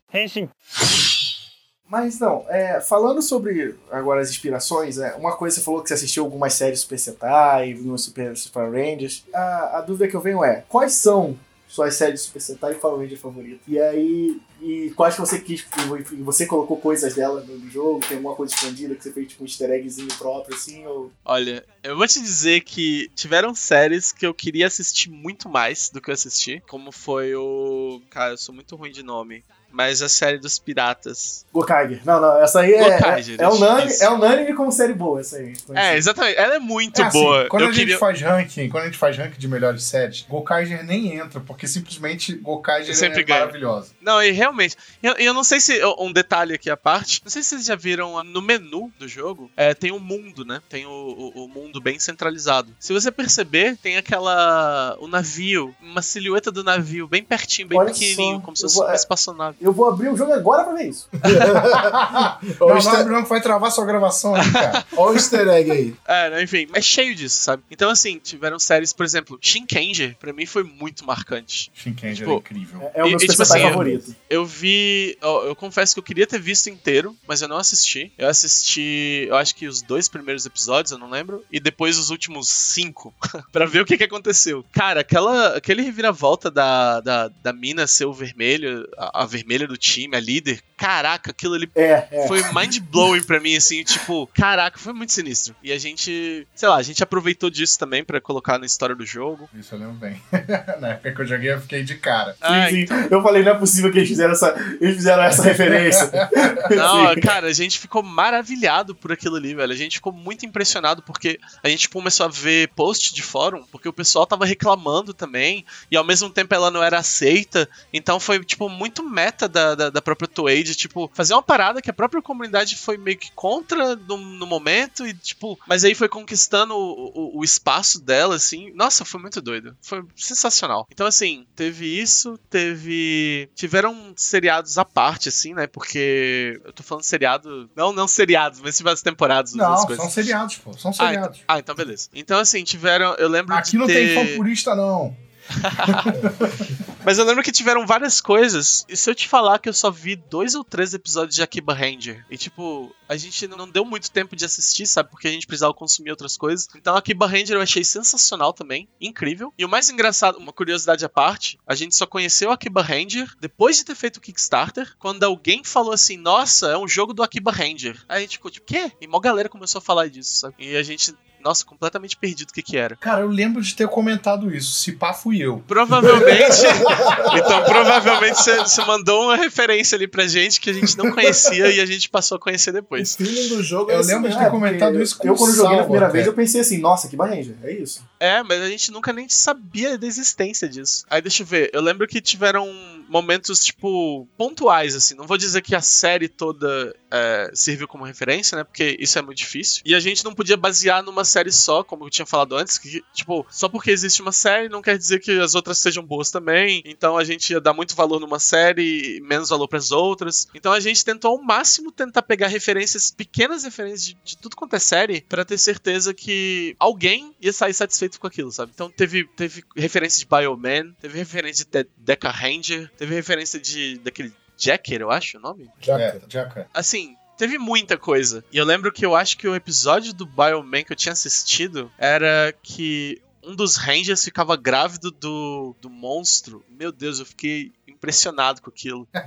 Mas não, é, falando sobre agora as inspirações, é, uma coisa você falou que você assistiu algumas séries Super Sentai, Super, Super Rangers. A, a dúvida que eu venho é: quais são suas séries Super Sentai e Power Ranger favoritas? E aí, e quais que você quis, e você colocou coisas dela no, no jogo? Tem alguma coisa escondida que você fez tipo um easter eggzinho próprio assim? Ou... Olha, eu vou te dizer que tiveram séries que eu queria assistir muito mais do que eu assisti. Como foi o. Cara, eu sou muito ruim de nome. Mas a série dos piratas. Gokaiger. Não, não, essa aí é, Gokaiger, é, é, unânime, é unânime como série boa, essa aí. É, exatamente. Ela é muito É assim, boa. quando Eu a gente queria... faz ranking, quando a gente faz ranking de melhores séries, Gokaiger nem entra, porque simplesmente Gokaiger Sempre é ganha. maravilhosa. Não, e realmente. Eu, eu não sei se. Um detalhe aqui à parte. Não sei se vocês já viram no menu do jogo. É, tem um mundo, né? Tem o, o, o mundo bem centralizado. Se você perceber, tem aquela. O navio. Uma silhueta do navio bem pertinho, bem Olha pequenininho. só, Como se fosse vou- uma espaçonave. Eu vou abrir o jogo agora pra ver isso. O easter- não, vai travar sua gravação aí, cara. ó o easter egg aí. É, enfim, é cheio disso, sabe? Então, assim, tiveram séries, por exemplo, Shinkenger, pra mim foi muito marcante. Shinkenger Tipo, é incrível. É, é o meu e, tipo assim, favorito. Eu vi. ó, Eu confesso que eu queria ter visto inteiro, mas eu não assisti. Eu assisti, eu acho que os dois primeiros episódios, eu não lembro, e depois os últimos cinco, pra ver o que, que aconteceu. Cara, aquela, aquele reviravolta da, da, da mina ser o vermelho, a, a vermelha do time, a líder, caraca, aquilo ali É, é. foi mind blowing pra mim, assim, tipo, caraca, foi muito sinistro. E a gente, sei lá, a gente aproveitou disso também pra colocar na história do jogo. Isso eu lembro bem. Na época que eu joguei, eu fiquei de cara. Ai, Sim, sim. Eu falei, não é possível que eles fizeram essa, eles fizeram essa referência. Não, Sim. cara, a gente ficou maravilhado por aquilo ali, velho. A gente ficou muito impressionado porque a gente começou a ver post de fórum, porque o pessoal tava reclamando também, e ao mesmo tempo ela não era aceita. Então foi, tipo, muito meta da, da, da própria Toei de, tipo, fazer uma parada que a própria comunidade foi meio que contra no, no momento, e, tipo, mas aí foi conquistando o, o, o espaço dela, assim. Nossa, foi muito doido. Foi sensacional. Então, assim, teve isso, teve. Tiveram seriados à parte, assim, né? Porque eu tô falando seriado. Não, não seriados, mas tiveram as temporadas das Não, coisas. são seriados, pô. São Ah, então, seriados. ah, então beleza. Então, assim, tiveram. Eu lembro Aqui de não ter... tem fã purista, não. Mas eu lembro que tiveram várias coisas. E se eu te falar que eu só vi dois ou três episódios de Akiba Ranger? E tipo, a gente não deu muito tempo de assistir, sabe? Porque a gente precisava consumir outras coisas. Então Akiba Ranger eu achei sensacional também. Incrível. E o mais engraçado, uma curiosidade à parte, a gente só conheceu Akiba Ranger depois de ter feito o Kickstarter. Quando alguém falou assim, nossa, é um jogo do Akiba Ranger. Aí a gente ficou tipo, quê? E mó galera começou a falar disso, sabe? E a gente. Nossa, completamente perdido o que que era. Cara, eu lembro de ter comentado isso. Se pá, fui eu. Provavelmente. então, provavelmente você mandou uma referência ali pra gente que a gente não conhecia e a gente passou a conhecer O depois. feeling do jogo é Eu esse lembro de mesmo. ter comentado isso com Eu, quando joguei na primeira até. vez, eu pensei assim, nossa, que Ranger, é isso. É, mas a gente nunca nem sabia da existência disso. Aí deixa eu ver, eu lembro que tiveram momentos, tipo, pontuais, assim. Não vou dizer que a série toda é, serviu como referência, né? Porque isso é muito difícil. E a gente não podia basear numa série só, como eu tinha falado antes, que, tipo, só porque existe uma série não quer dizer que as outras sejam boas também. Então a gente ia dar muito valor numa série e menos valor pras outras. Então a gente tentou ao máximo tentar pegar referências, pequenas referências de, de tudo quanto é série, pra ter certeza que alguém ia sair satisfeito com aquilo, sabe? Então teve, teve referência de Bioman, teve referência De- Deca Ranger, teve referência de daquele Jacker, eu acho o nome. Já, É, Jaca. Assim, teve muita coisa. E eu lembro que eu acho que o episódio do Bioman que eu tinha assistido era que um dos Rangers ficava grávido do, do monstro. Meu Deus, eu fiquei impressionado com aquilo.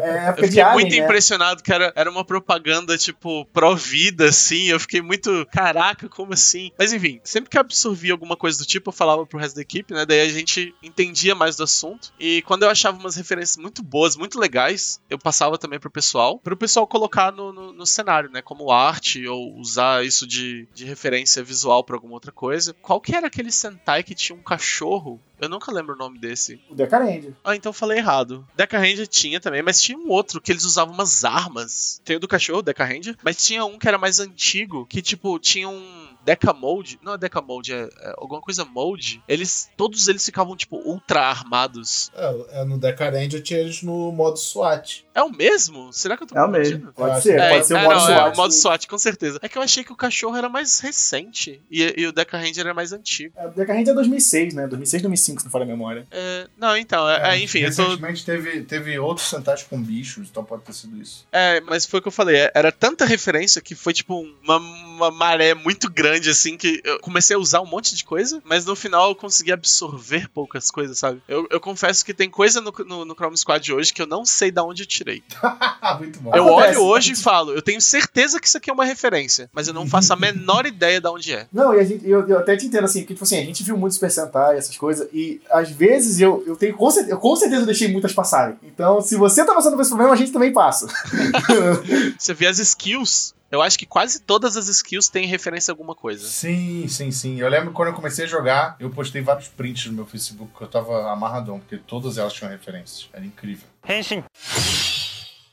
É Eu fiquei muito né? impressionado que era, era uma propaganda, tipo, pró-vida, assim. Eu fiquei muito. Caraca, como assim? Mas enfim, sempre que eu absorvia alguma coisa do tipo, eu falava pro resto da equipe, né? Daí a gente entendia mais do assunto. E quando eu achava umas referências muito boas, muito legais, eu passava também pro pessoal, pro pessoal colocar no, no, no cenário, né? Como arte, ou usar isso de, de referência visual pra alguma outra coisa. Qual que era aquele Sentai que tinha um cachorro? Eu nunca lembro o nome desse. O Decarendia. Ah, então eu falei errado. Deca Ranger tinha também, mas tinha um outro que eles usavam umas armas. Tem o do cachorro, Deca Ranger, mas tinha um que era mais antigo, que tipo, tinha um Deca Mode. Não é Deca Mode, é, é alguma coisa Mode. Eles, todos eles ficavam tipo ultra armados. É, é, no Decarend eu tinha eles no modo SWAT. É o mesmo? Será que eu tô É o mesmo. Pode ser, pode ser o é, modo não, SWAT. É, o modo SWAT, com certeza. É que eu achei que o cachorro era mais recente e, e o Deca Ranger era mais antigo. É, O Decarendia é 2006, né? 2006, 2005, se não for a memória. É, não, então, é, é, enfim, eu tô, Recentemente teve, teve outros Sentais com bichos, então pode ter sido isso. É, mas foi o que eu falei. é- Era tanta referência que foi tipo uma, uma maré muito grande grande, assim, que eu comecei a usar um monte de coisa, mas no final eu consegui absorver poucas coisas, sabe? Eu, eu confesso que tem coisa no, no, no Chrome Squad hoje que eu não sei da onde eu tirei. Muito bom. Eu Acontece. olho hoje e falo, eu tenho certeza que isso aqui é uma referência, mas eu não faço a menor ideia de onde é. Não, e a gente, eu, eu até te entendo assim, porque tipo assim, a gente viu muito Super Sentai, essas coisas, e às vezes eu, eu tenho com certeza, eu com certeza deixei muitas passarem. Então, se você tá passando por esse problema, a gente também passa. Você vê as skills, eu acho que quase todas as skills têm referência a alguma coisa. Sim, sim, sim. Eu lembro quando eu comecei a jogar, eu postei vários prints no meu Facebook que eu tava amarradão, porque todas elas tinham referências. Era incrível.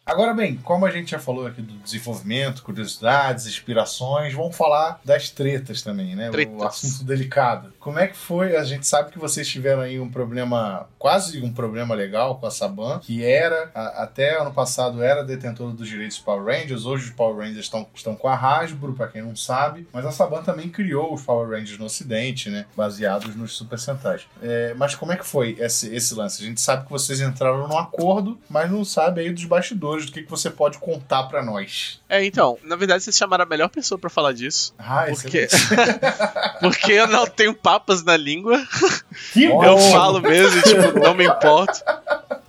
Agora bem, como a gente já falou aqui do desenvolvimento, curiosidades, inspirações, vamos falar das tretas também, né? O Tretas. assunto delicado. Como é que foi? A gente sabe que vocês tiveram aí um problema, quase um problema legal com a Saban, que era, a- até ano passado, era detentora dos direitos Power Rangers. Hoje os Power Rangers estão, estão com a Hasbro, pra quem não sabe. Mas a Saban também criou os Power Rangers no Ocidente, né? Baseados nos Super Sentais. É, mas como é que foi esse, esse lance? A gente sabe que vocês entraram num acordo, mas não sabe aí dos bastidores, do que, que você pode contar pra nós. É, então, na verdade vocês chamaram a melhor pessoa pra falar disso. Ah, Porque, porque eu não tenho papas na língua, Que eu falo mesmo, tipo, não me importo.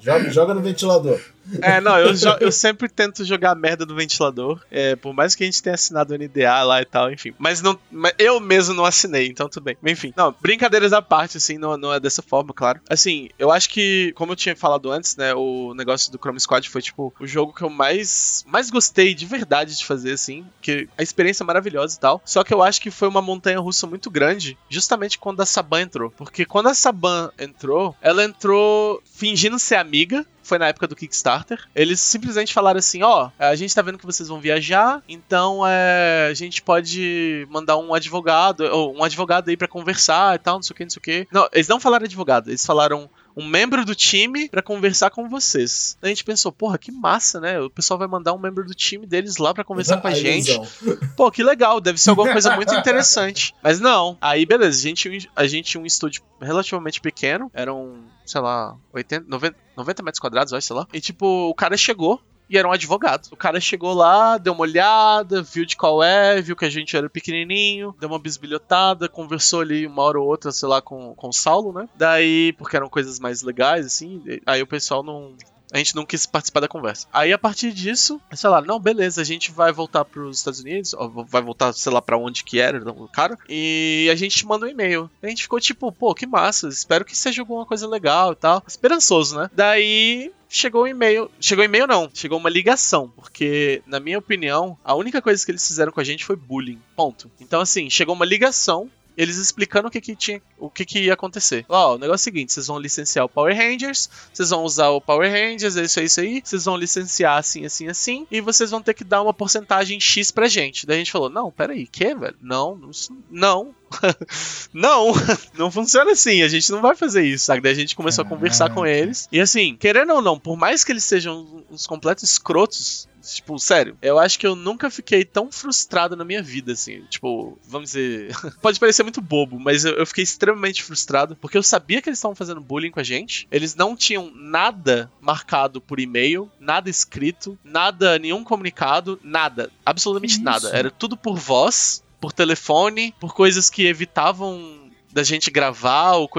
Joga, joga no ventilador. É, não, eu, eu sempre tento jogar merda do ventilador. É, por mais que a gente tenha assinado o NDA lá e tal, enfim. Mas não. mas eu mesmo não assinei, então tudo bem. Enfim, não, brincadeiras à parte, assim, não, não é dessa forma, claro. Assim, eu acho que, como eu tinha falado antes, né, o negócio do Chrome Squad foi, tipo, o jogo que eu mais, mais gostei de verdade de fazer, assim. Que a experiência é maravilhosa e tal. Só que eu acho que foi uma montanha russa muito grande, justamente quando a Saban entrou. Porque quando a Saban entrou, ela entrou fingindo ser amiga foi na época do Kickstarter. Eles simplesmente falaram assim: ó, a gente tá vendo que vocês vão viajar, então é, a gente pode mandar um advogado, ou um advogado aí pra conversar e tal, não sei o que, não sei o que. Não, eles não falaram advogado, eles falaram um membro do time pra conversar com vocês. A gente pensou, porra, que massa, né? O pessoal vai mandar um membro do time deles lá pra conversar com a gente. Pô, que legal, deve ser alguma coisa muito interessante. Mas não. Aí, beleza, a gente, a gente tinha um estúdio relativamente pequeno, eram, sei lá, 80, 90, 90 metros quadrados, acho, sei lá. E tipo, o cara chegou. E era um advogado. O cara chegou lá, deu uma olhada, viu de qual é, viu que a gente era pequenininho, deu uma bisbilhotada, conversou ali uma hora ou outra, sei lá, com, com o Saulo, né? Daí, porque eram coisas mais legais, assim, aí o pessoal não, a gente não quis participar da conversa. Aí a partir disso, sei lá, não, beleza, a gente vai voltar pros Estados Unidos, vai voltar, sei lá, pra onde que era o cara, e a gente manda um e-mail. A gente ficou tipo, pô, que massa, espero que seja alguma coisa legal e tal. Esperançoso, né? Daí chegou um e-mail. Chegou um e-mail, não. Chegou uma ligação. Porque, na minha opinião, a única coisa que eles fizeram com a gente foi bullying. Ponto. Então, assim, chegou uma ligação. Eles explicando o que, que tinha, o que, que ia acontecer. Ó, o negócio é o seguinte: vocês vão licenciar o Power Rangers, vocês vão usar o Power Rangers, é isso, é isso aí. Vocês vão licenciar assim, assim, assim, e vocês vão ter que dar uma porcentagem X pra gente. Daí a gente falou: Não, peraí, que, velho? Não, não, não. não, funciona assim. A gente não vai fazer isso, sabe? Daí a gente começou a conversar com eles. E assim, querendo ou não, por mais que eles sejam uns completos escrotos, tipo, sério, eu acho que eu nunca fiquei tão frustrado na minha vida, assim. Tipo, vamos dizer. Pode parecer muito bobo, mas eu, eu fiquei extremamente frustrado porque eu sabia que eles estavam fazendo bullying com a gente. Eles não tinham nada marcado por e-mail, nada escrito, nada, nenhum comunicado, nada. Absolutamente Que nada. isso? Era tudo por voz, por telefone, por coisas que evitavam da gente gravar ou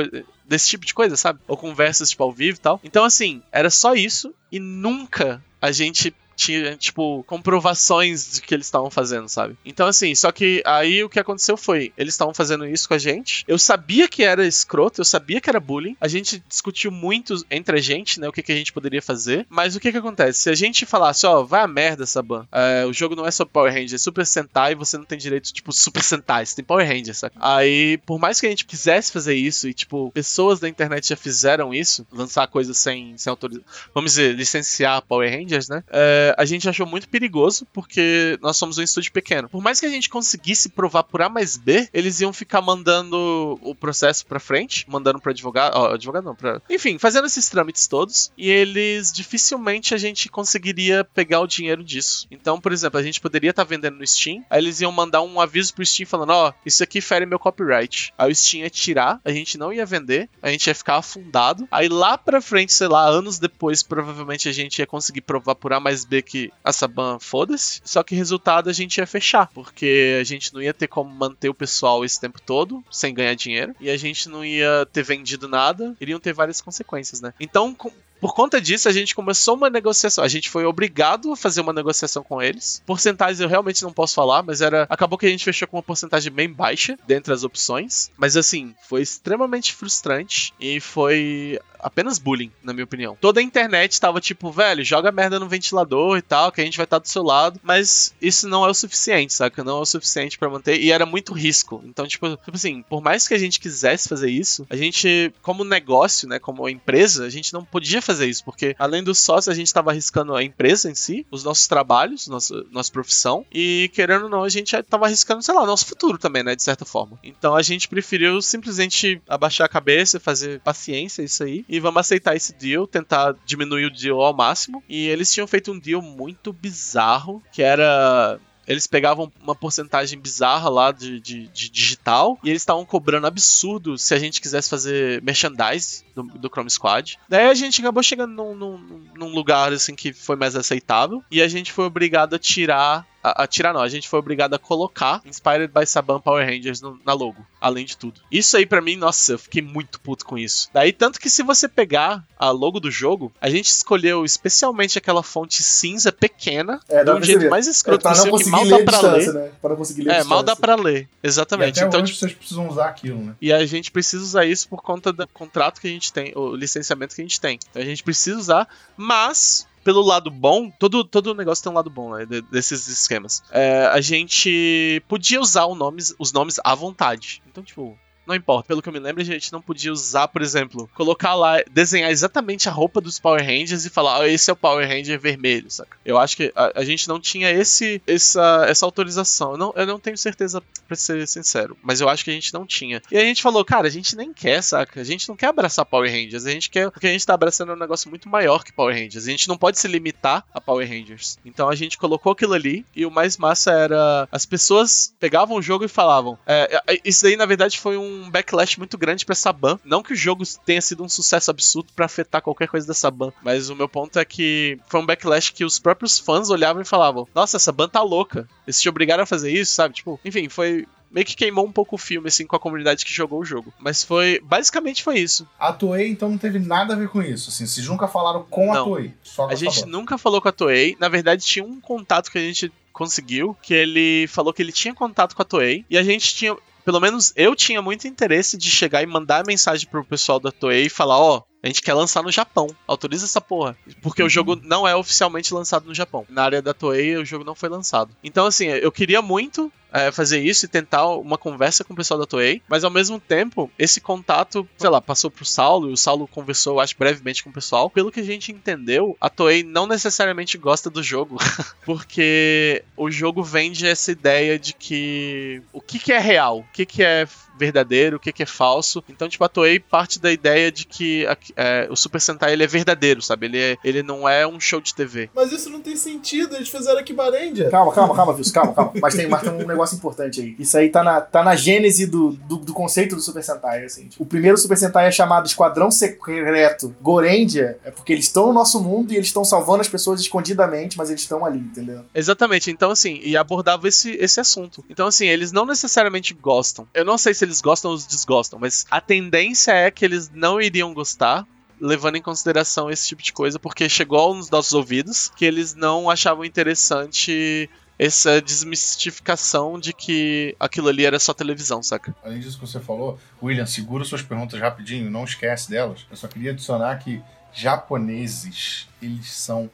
desse tipo de coisa, sabe? Ou conversas tipo ao vivo e tal. Então assim, era só isso e nunca a gente tinha, tipo, comprovações de que eles estavam fazendo, sabe? Então, assim, só que aí o que aconteceu foi, eles estavam fazendo isso com a gente. Eu sabia que era escroto, eu sabia que era bullying. A gente discutiu muito entre a gente, né, o que, que a gente poderia fazer. Mas o que que acontece? Se a gente falasse, ó, vai a merda, Saban, é, o jogo não é só Power Rangers, é Super Sentai, você não tem direito, tipo, Super Sentai, você tem Power Rangers, saca? Aí, por mais que a gente quisesse fazer isso, e, tipo, pessoas da internet já fizeram isso, lançar coisas sem, sem autorização, vamos dizer, licenciar Power Rangers, né? É, a gente achou muito perigoso, porque nós somos um estúdio pequeno. Por mais que a gente conseguisse provar por A mais B, eles iam ficar mandando o processo pra frente, mandando pro advogado, ó, advogado não, pra... Enfim, fazendo esses trâmites todos, e eles, dificilmente a gente conseguiria pegar o dinheiro disso. Então, por exemplo, a gente poderia estar vendendo no Steam, aí eles iam mandar um aviso pro Steam falando, ó, isso aqui fere meu copyright. Aí o Steam ia tirar, a gente não ia vender, a gente ia ficar afundado. Aí lá pra frente, sei lá, anos depois, provavelmente a gente ia conseguir provar por A mais B sabia que a Saban foda-se, só que resultado a gente ia fechar, porque a gente não ia ter como manter o pessoal esse tempo todo, sem ganhar dinheiro, e a gente não ia ter vendido nada, iriam ter várias consequências, né? Então, com- por conta disso, a gente começou uma negociação. A gente foi obrigado a fazer uma negociação com eles. Porcentagens eu realmente não posso falar, mas era. Acabou que a gente fechou com uma porcentagem bem baixa dentre as opções. Mas assim, foi extremamente frustrante e foi apenas bullying, na minha opinião. Toda a internet tava tipo, velho, joga merda no ventilador e tal, que a gente vai estar do seu lado. Mas isso não é o suficiente, saca? Não é o suficiente pra manter. E era muito risco. Então, tipo, tipo assim, por mais que a gente quisesse fazer isso, a gente, como negócio, né, como empresa, a gente não podia fazer isso, porque além do sócio, a gente tava arriscando a empresa em si, os nossos trabalhos, nossa, nossa profissão, e querendo ou não, a gente tava arriscando, sei lá, o nosso futuro também, né, de certa forma. Então a gente preferiu simplesmente abaixar a cabeça, fazer paciência, isso aí, e vamos aceitar esse deal, tentar diminuir o deal ao máximo. E eles tinham feito um deal muito bizarro, que era eles pegavam uma porcentagem bizarra lá de, de- de digital e eles estavam cobrando absurdo se a gente quisesse fazer merchandise do, do Chrome Squad. Daí a gente acabou chegando num, num- num lugar assim que foi mais aceitável e a gente foi obrigado a tirar. A, a tirar não, a gente foi obrigado a colocar Inspired by Saban Power Rangers no- na logo, além de tudo. Isso aí pra mim, nossa, eu fiquei muito puto com isso. Daí, tanto que se você pegar a logo do jogo, a gente escolheu especialmente aquela fonte cinza pequena, É, de dá um jeito ver. mais É, escroto pra não possível, que conseguir mal ler dá a pra ler. né? Pra não conseguir ler É, mal dá pra ler, E exatamente. até Então, hoje tipo, vocês precisam usar aquilo, né? e a gente precisa usar isso por conta do contrato que a gente tem, o licenciamento que a gente tem. Então a gente precisa usar, mas pelo lado bom, todo, todo negócio tem um lado bom né, de- desses esquemas. É, a gente podia usar nomes, os nomes à vontade. Então, tipo. Não importa, pelo que eu me lembro, a gente não podia usar, por exemplo, colocar lá, desenhar exatamente a roupa dos Power Rangers e falar, ah, esse é o Power Ranger vermelho, saca? Eu acho que a, a gente não tinha esse, essa, essa autorização. Eu não, eu não tenho certeza, pra ser sincero, mas eu acho que a gente não tinha. E a gente falou, cara, a gente nem quer, saca? A gente não quer abraçar Power Rangers, a gente quer. Porque a gente tá abraçando um negócio muito maior que Power Rangers. A gente não pode se limitar a Power Rangers. Então a gente colocou aquilo ali e o mais massa era. As pessoas pegavam o jogo e falavam. é, é, isso daí, na verdade, foi um backlash muito grande pra Saban. Não que o jogo tenha sido um sucesso absurdo pra afetar qualquer coisa da Saban, mas o meu ponto é que foi um backlash que os próprios fãs olhavam e falavam: Nossa, essa Saban tá louca. Eles te obrigaram a fazer isso, sabe? Tipo, enfim, foi. Meio que queimou um pouco o filme, assim, com a comunidade que jogou o jogo. Mas foi. Basicamente foi isso. A Toei, então, não teve nada a ver com isso. Assim, vocês nunca falaram com a Não. Toei. Só A a gente nunca falou com a Toei. Na verdade, tinha um contato que a gente conseguiu, que ele falou que ele tinha contato com a Toei. E a gente tinha. Pelo menos eu tinha muito interesse de chegar e mandar mensagem pro pessoal da Toei e falar: ó. a gente quer lançar no Japão. Autoriza essa porra. Porque o jogo não é oficialmente lançado no Japão. Na área da Toei, o jogo não foi lançado. Então, assim, eu queria muito é, fazer isso e tentar uma conversa com o pessoal da Toei, mas ao mesmo tempo, esse contato, sei lá, passou pro Saulo e o Saulo conversou, acho, brevemente com o pessoal. Pelo que a gente entendeu, a Toei não necessariamente gosta do jogo, porque o jogo vende essa ideia de que o que, que é real, o que, que é verdadeiro, o que, que é falso. Então, tipo, a Toei parte da ideia de que é, o Super Sentai ele é verdadeiro, sabe? Ele, é- ele não é um show de TV. Mas isso não tem sentido, eles fizeram aqui Barendia. Calma, calma, calma, Vilso, calma, calma. Mas tem, mas tem um negócio importante aí. Isso aí tá na, tá na gênese do, do, do conceito do Super Sentai, assim. Tipo, o primeiro Super Sentai é chamado Esquadrão Secreto Gorendia, é porque eles estão no nosso mundo e eles estão salvando as pessoas escondidamente, mas eles estão ali, entendeu? Exatamente, então assim, e abordava esse, esse assunto. Então assim, eles não necessariamente gostam. Eu não sei se eles gostam ou desgostam, mas a tendência é que eles não iriam gostar. Levando em consideração esse tipo de coisa, porque chegou aos nossos ouvidos que eles não achavam interessante essa desmistificação de que aquilo ali era só televisão, saca? Além disso que você falou, William, segura suas perguntas rapidinho, não esquece delas. Eu só queria adicionar que japoneses, eles são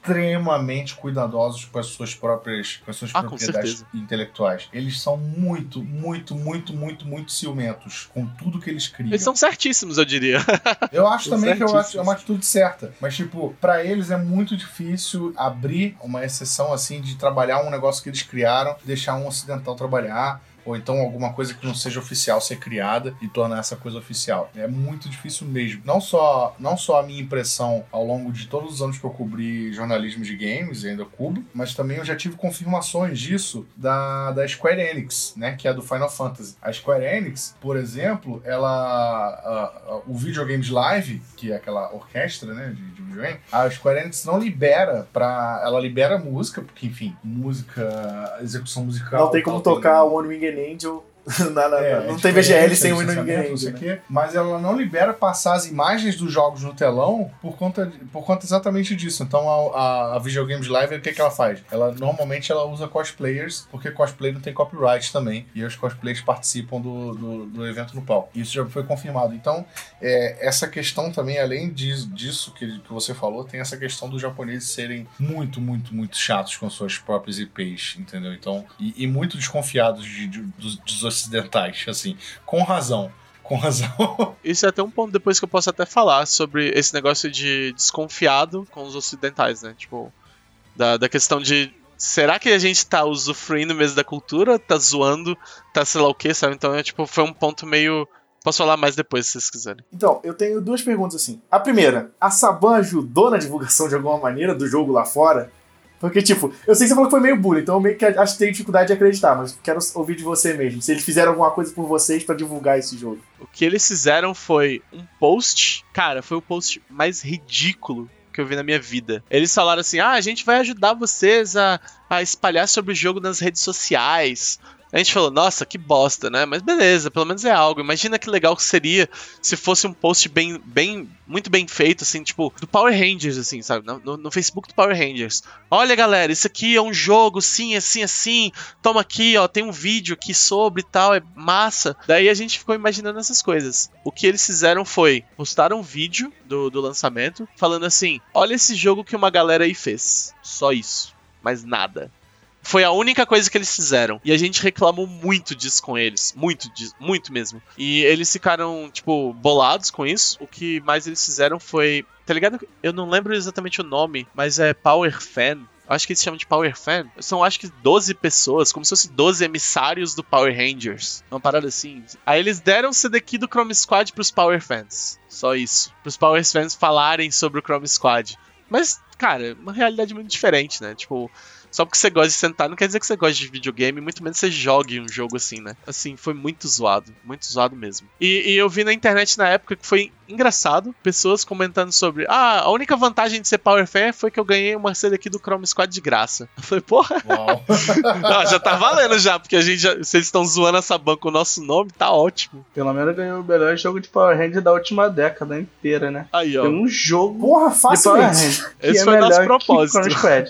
extremamente cuidadosos com as suas próprias, com as suas Ah, propriedades intelectuais. Eles são muito, muito, muito, muito, muito ciumentos com tudo que eles criam. Eles são certíssimos, eu diria. Eu acho São também que eu acho, é uma atitude certa. Mas, tipo, pra eles é muito difícil abrir uma exceção assim de trabalhar um negócio que eles criaram, deixar um ocidental trabalhar. Ou então alguma coisa que não seja oficial ser criada e tornar essa coisa oficial. É muito difícil mesmo. Não só, não só a minha impressão ao longo de todos os anos que eu cobri jornalismo de games, e ainda cubro, mas também eu já tive confirmações disso da, da Square Enix, né, que é do Final Fantasy. A Square Enix, por exemplo, ela a, a, o videogames live, que é aquela orquestra, né, de, de videogame, a Square Enix não libera para ela libera música, porque enfim, música, execução musical. Não tem como tocar One Winged Angel na, na, é, não tem VGL sem o ninguém. Né? Mas ela não libera passar as imagens dos jogos no telão por conta, de, por conta exatamente disso. Então a, a, a Videogames Live, o que, que ela faz? Ela normalmente ela usa cosplayers, porque cosplay não tem copyright também. E os cosplayers participam do, do, do evento no palco. Isso já foi confirmado. Então, é, essa questão também, além de, disso que, que você falou, tem essa questão dos japoneses serem muito, muito, muito chatos com suas próprias IPs, entendeu? Então, e, e muito desconfiados de, de, dos, dos ocidentais, assim, com razão. Com razão. Isso é até um ponto depois que eu posso até falar sobre esse negócio de desconfiado com os ocidentais, né? Tipo, da, da questão de será que a gente tá usufruindo mesmo da cultura? Tá zoando? Tá sei lá o que, sabe? Então, é, tipo, foi um ponto meio. Posso falar mais depois, se vocês quiserem. Então, eu tenho duas perguntas assim. A primeira, a Saban ajudou na divulgação de alguma maneira do jogo lá fora? Porque, tipo, eu sei que você falou que foi meio bullying, então eu meio que acho que tenho dificuldade de acreditar, mas quero ouvir de você mesmo. Se eles fizeram alguma coisa por vocês para divulgar esse jogo. O que eles fizeram foi um post. Cara, foi o post mais ridículo que eu vi na minha vida. Eles falaram assim: ah, a gente vai ajudar vocês a, a espalhar sobre o jogo nas redes sociais. A gente falou, nossa, que bosta, né? Mas beleza, pelo menos é algo. Imagina que legal que seria se fosse um post bem, bem, muito bem feito, assim, tipo, do Power Rangers, assim, sabe? No, no Facebook do Power Rangers. Olha, galera, isso aqui é um jogo, sim, assim, assim. Toma aqui, ó, tem um vídeo aqui sobre tal, é massa. Daí a gente ficou imaginando essas coisas. O que eles fizeram foi postar um vídeo do, do lançamento falando assim: olha esse jogo que uma galera aí fez. Só isso. Mais nada. Foi a única coisa que eles fizeram. E a gente reclamou muito disso com eles. Muito, muito mesmo. E eles ficaram, tipo, bolados com isso. O que mais eles fizeram foi. Tá ligado? Eu não lembro exatamente o nome, mas é Power Fan acho que eles chamam de Power Fan. São acho que 12 pessoas, como se fossem 12 emissários do Power Rangers. Uma parada assim. Aí eles deram o CDK do Chrome Squad pros Power Fans. Só isso. Pros Power Fans falarem sobre o Chrome Squad. Mas, cara, uma realidade muito diferente, né? Tipo, só porque você gosta de sentar não quer dizer que você gosta de videogame, muito menos você jogue um jogo assim, né? Assim, foi muito zoado. Muito zoado mesmo. E, e eu vi na internet na época que foi engraçado, pessoas comentando sobre ah, a única vantagem de ser Power Fan foi que eu ganhei uma CD aqui do Chrome Squad de graça. Eu falei, porra. não, já tá valendo já, porque a gente já, vocês estão zoando essa banca com o nosso nome, tá ótimo. Pelo menos ganhou o melhor jogo de Power Ranger da última década inteira, né? Aí, ó. Tem um jogo porra, Ranger. Esse é foi nosso propósito.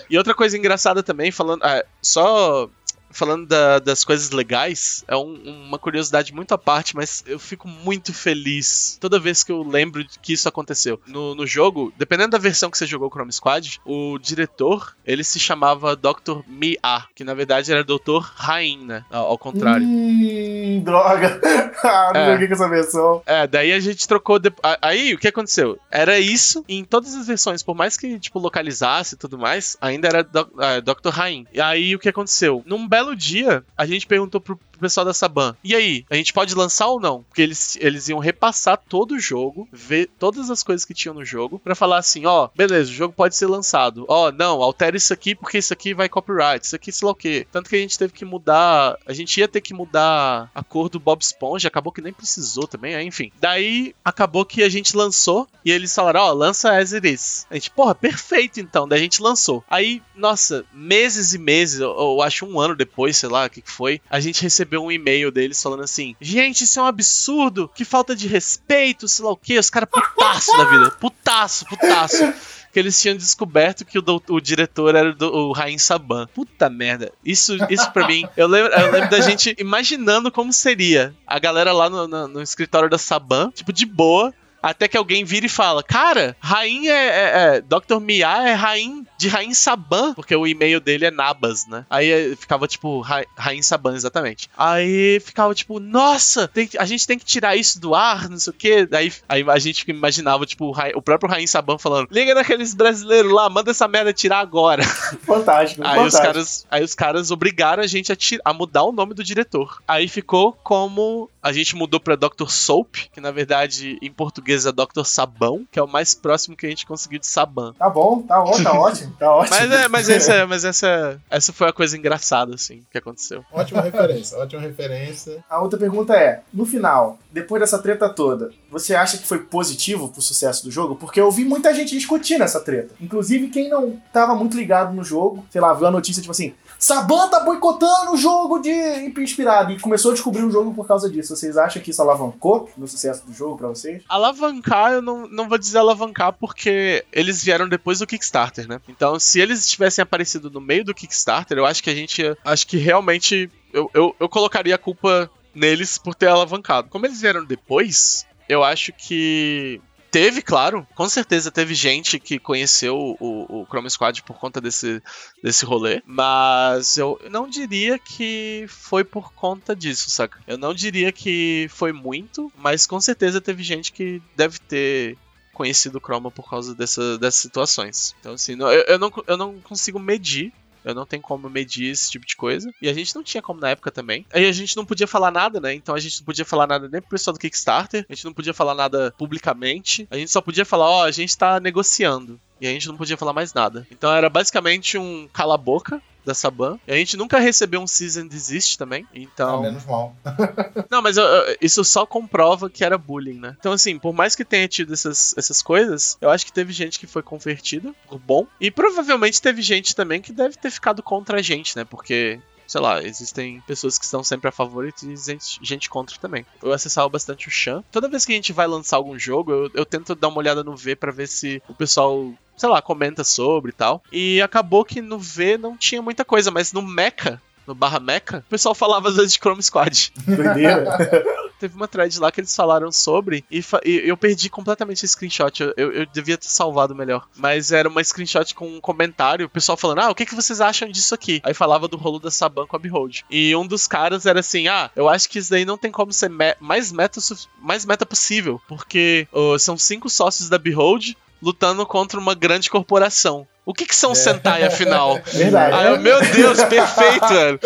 E outra coisa engraçada também, falando. Ah, só falando da, das coisas legais, é um, uma curiosidade muito à parte, mas eu fico muito feliz toda vez que eu lembro que isso aconteceu. No, no jogo, dependendo da versão que você jogou Chrome Squad, o diretor, ele se chamava Dr. Mia, que na verdade era Dr. Rain, né? Ao, contrário. Hum, droga! ah, não é. joguei com essa versão. É, daí a gente trocou. De... Aí, o que aconteceu? Era isso em todas as versões, por mais que, tipo, localizasse e tudo mais, ainda era Dr. Rain. E aí, o que aconteceu? Num belo belo dia, a gente perguntou pro pessoal da Saban. E aí, a gente pode lançar ou não? Porque eles, eles iam repassar todo o jogo, ver todas as coisas que tinham no jogo, para falar assim: ó, beleza, o jogo pode ser lançado. Ó, não, altera isso aqui porque isso aqui vai copyright, isso aqui sei lá o quê. Tanto que a gente teve que mudar. A gente ia ter que mudar a cor do Bob Esponja, acabou que nem precisou também, enfim. Daí acabou que a gente lançou e eles falaram: ó, lança as it is. A gente, porra, perfeito então. Daí a gente lançou. Aí, nossa, meses e meses, eu, eu acho um ano depois, sei lá o que, que foi, a gente recebeu recebeu um e-mail deles falando assim: Gente, isso é um absurdo, que falta de respeito, sei lá o que. Os caras putaço da vida. Putaço, putaço. Que eles tinham descoberto que o, do, o diretor era do, o Rain Saban. Puta merda. Isso, isso pra mim. Eu lembro, eu lembro da gente imaginando como seria a galera lá no, no, no escritório da Saban, tipo, de boa Até que alguém vira e fala: Cara, Rain é, é, é Dr. Mia é Rain de Rain Saban, porque o e-mail dele é Nabas, né? Aí eh, ficava tipo Ra Rain Saban, exatamente. Aí ficava tipo, nossa, tem, a gente tem que tirar isso do ar, não sei o quê. Aí, aí a gente imaginava, tipo, o, Ra o próprio Rain Saban falando: Liga naqueles brasileiros lá, manda essa merda tirar agora. Fantástico, aí fantástico. Os caras, aí os caras obrigaram a gente a, a mudar o nome do diretor. Aí ficou como a gente mudou pra Dr. Soap, que na verdade em português é Dr. Sabão, que é o mais próximo que a gente conseguiu de Saban. Tá bom, tá, bom, tá ótimo, tá ótimo. Mas, é, mas, essa, mas essa, essa foi a coisa engraçada, assim, que aconteceu. Ótima referência, ótima referência. A outra pergunta é: no final, depois dessa treta toda, você acha que foi positivo pro sucesso do jogo? Porque eu vi muita gente discutindo essa treta. Inclusive, quem não tava muito ligado no jogo, sei lá, viu a notícia tipo assim: Saban tá boicotando o jogo de inspirado e começou a descobrir o jogo por causa disso. Vocês acham que isso alavancou no sucesso do jogo pra vocês? Alavancar, eu não, não vou dizer alavancar porque eles vieram depois do Kickstarter, né? Então, se eles tivessem aparecido no meio do Kickstarter, eu acho que a gente. Acho que realmente. Eu, eu, eu colocaria a culpa neles por ter alavancado. Como eles vieram depois, eu acho que Teve, claro, com certeza teve gente que conheceu o, o Chrome Squad por conta desse, desse rolê, mas eu não diria que foi por conta disso, saca? Eu não diria que foi muito, mas com certeza teve gente que deve ter conhecido o Chroma por causa dessa, dessas situações. Então, assim, eu, eu, não, eu não consigo medir eu não tenho como medir esse tipo de coisa. E a gente não tinha como na época também. Aí a gente não podia falar nada, né? Então a gente não podia falar nada nem pro pessoal do Kickstarter. A gente não podia falar nada publicamente. A gente só podia falar, ó, oh, a gente tá negociando. E a gente não podia falar mais nada. Então era basicamente um cala-boca da Saban. A gente nunca recebeu um Season Desist também. Então. Ah, menos mal. não, mas eu, eu, isso só comprova que era bullying, né? Então, assim, por mais que tenha tido essas, essas coisas, eu acho que teve gente que foi convertida por bom. E provavelmente teve gente também que deve ter ficado contra a gente, né? Porque sei lá, existem pessoas que estão sempre a favor e gente, gente contra também. Eu acessava bastante o Chan. Toda vez que a gente vai lançar algum jogo, eu, eu tento dar uma olhada no V para ver se o pessoal sei lá, comenta sobre e tal. E acabou que no V não tinha muita coisa, mas no Mecha, no barra Mecha, o pessoal falava às vezes de Chrome Squad. Doideira. Teve uma thread lá que eles falaram sobre e, e eu perdi completamente o screenshot. Eu, eu, eu, devia ter salvado melhor. Mas era uma screenshot com um comentário, o pessoal falando: Ah, o que, que vocês acham disso aqui? Aí falava do rolo da Saban com a Behold. E um dos caras era assim: Ah, eu acho que isso daí não tem como ser me mais, meta, mais meta possível. Porque uh, são cinco sócios da Behold, lutando contra uma grande corporação. O que, que são é. Sentai, afinal? Verdade. Ah, meu Deus, perfeito, velho.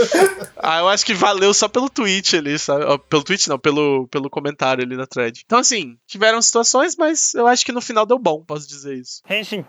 Ah, eu acho que valeu só pelo tweet ali, sabe? Pelo tweet não, pelo, pelo comentário ali na thread. Então, assim, tiveram situações, mas eu acho que no final deu bom, posso dizer isso. Henshin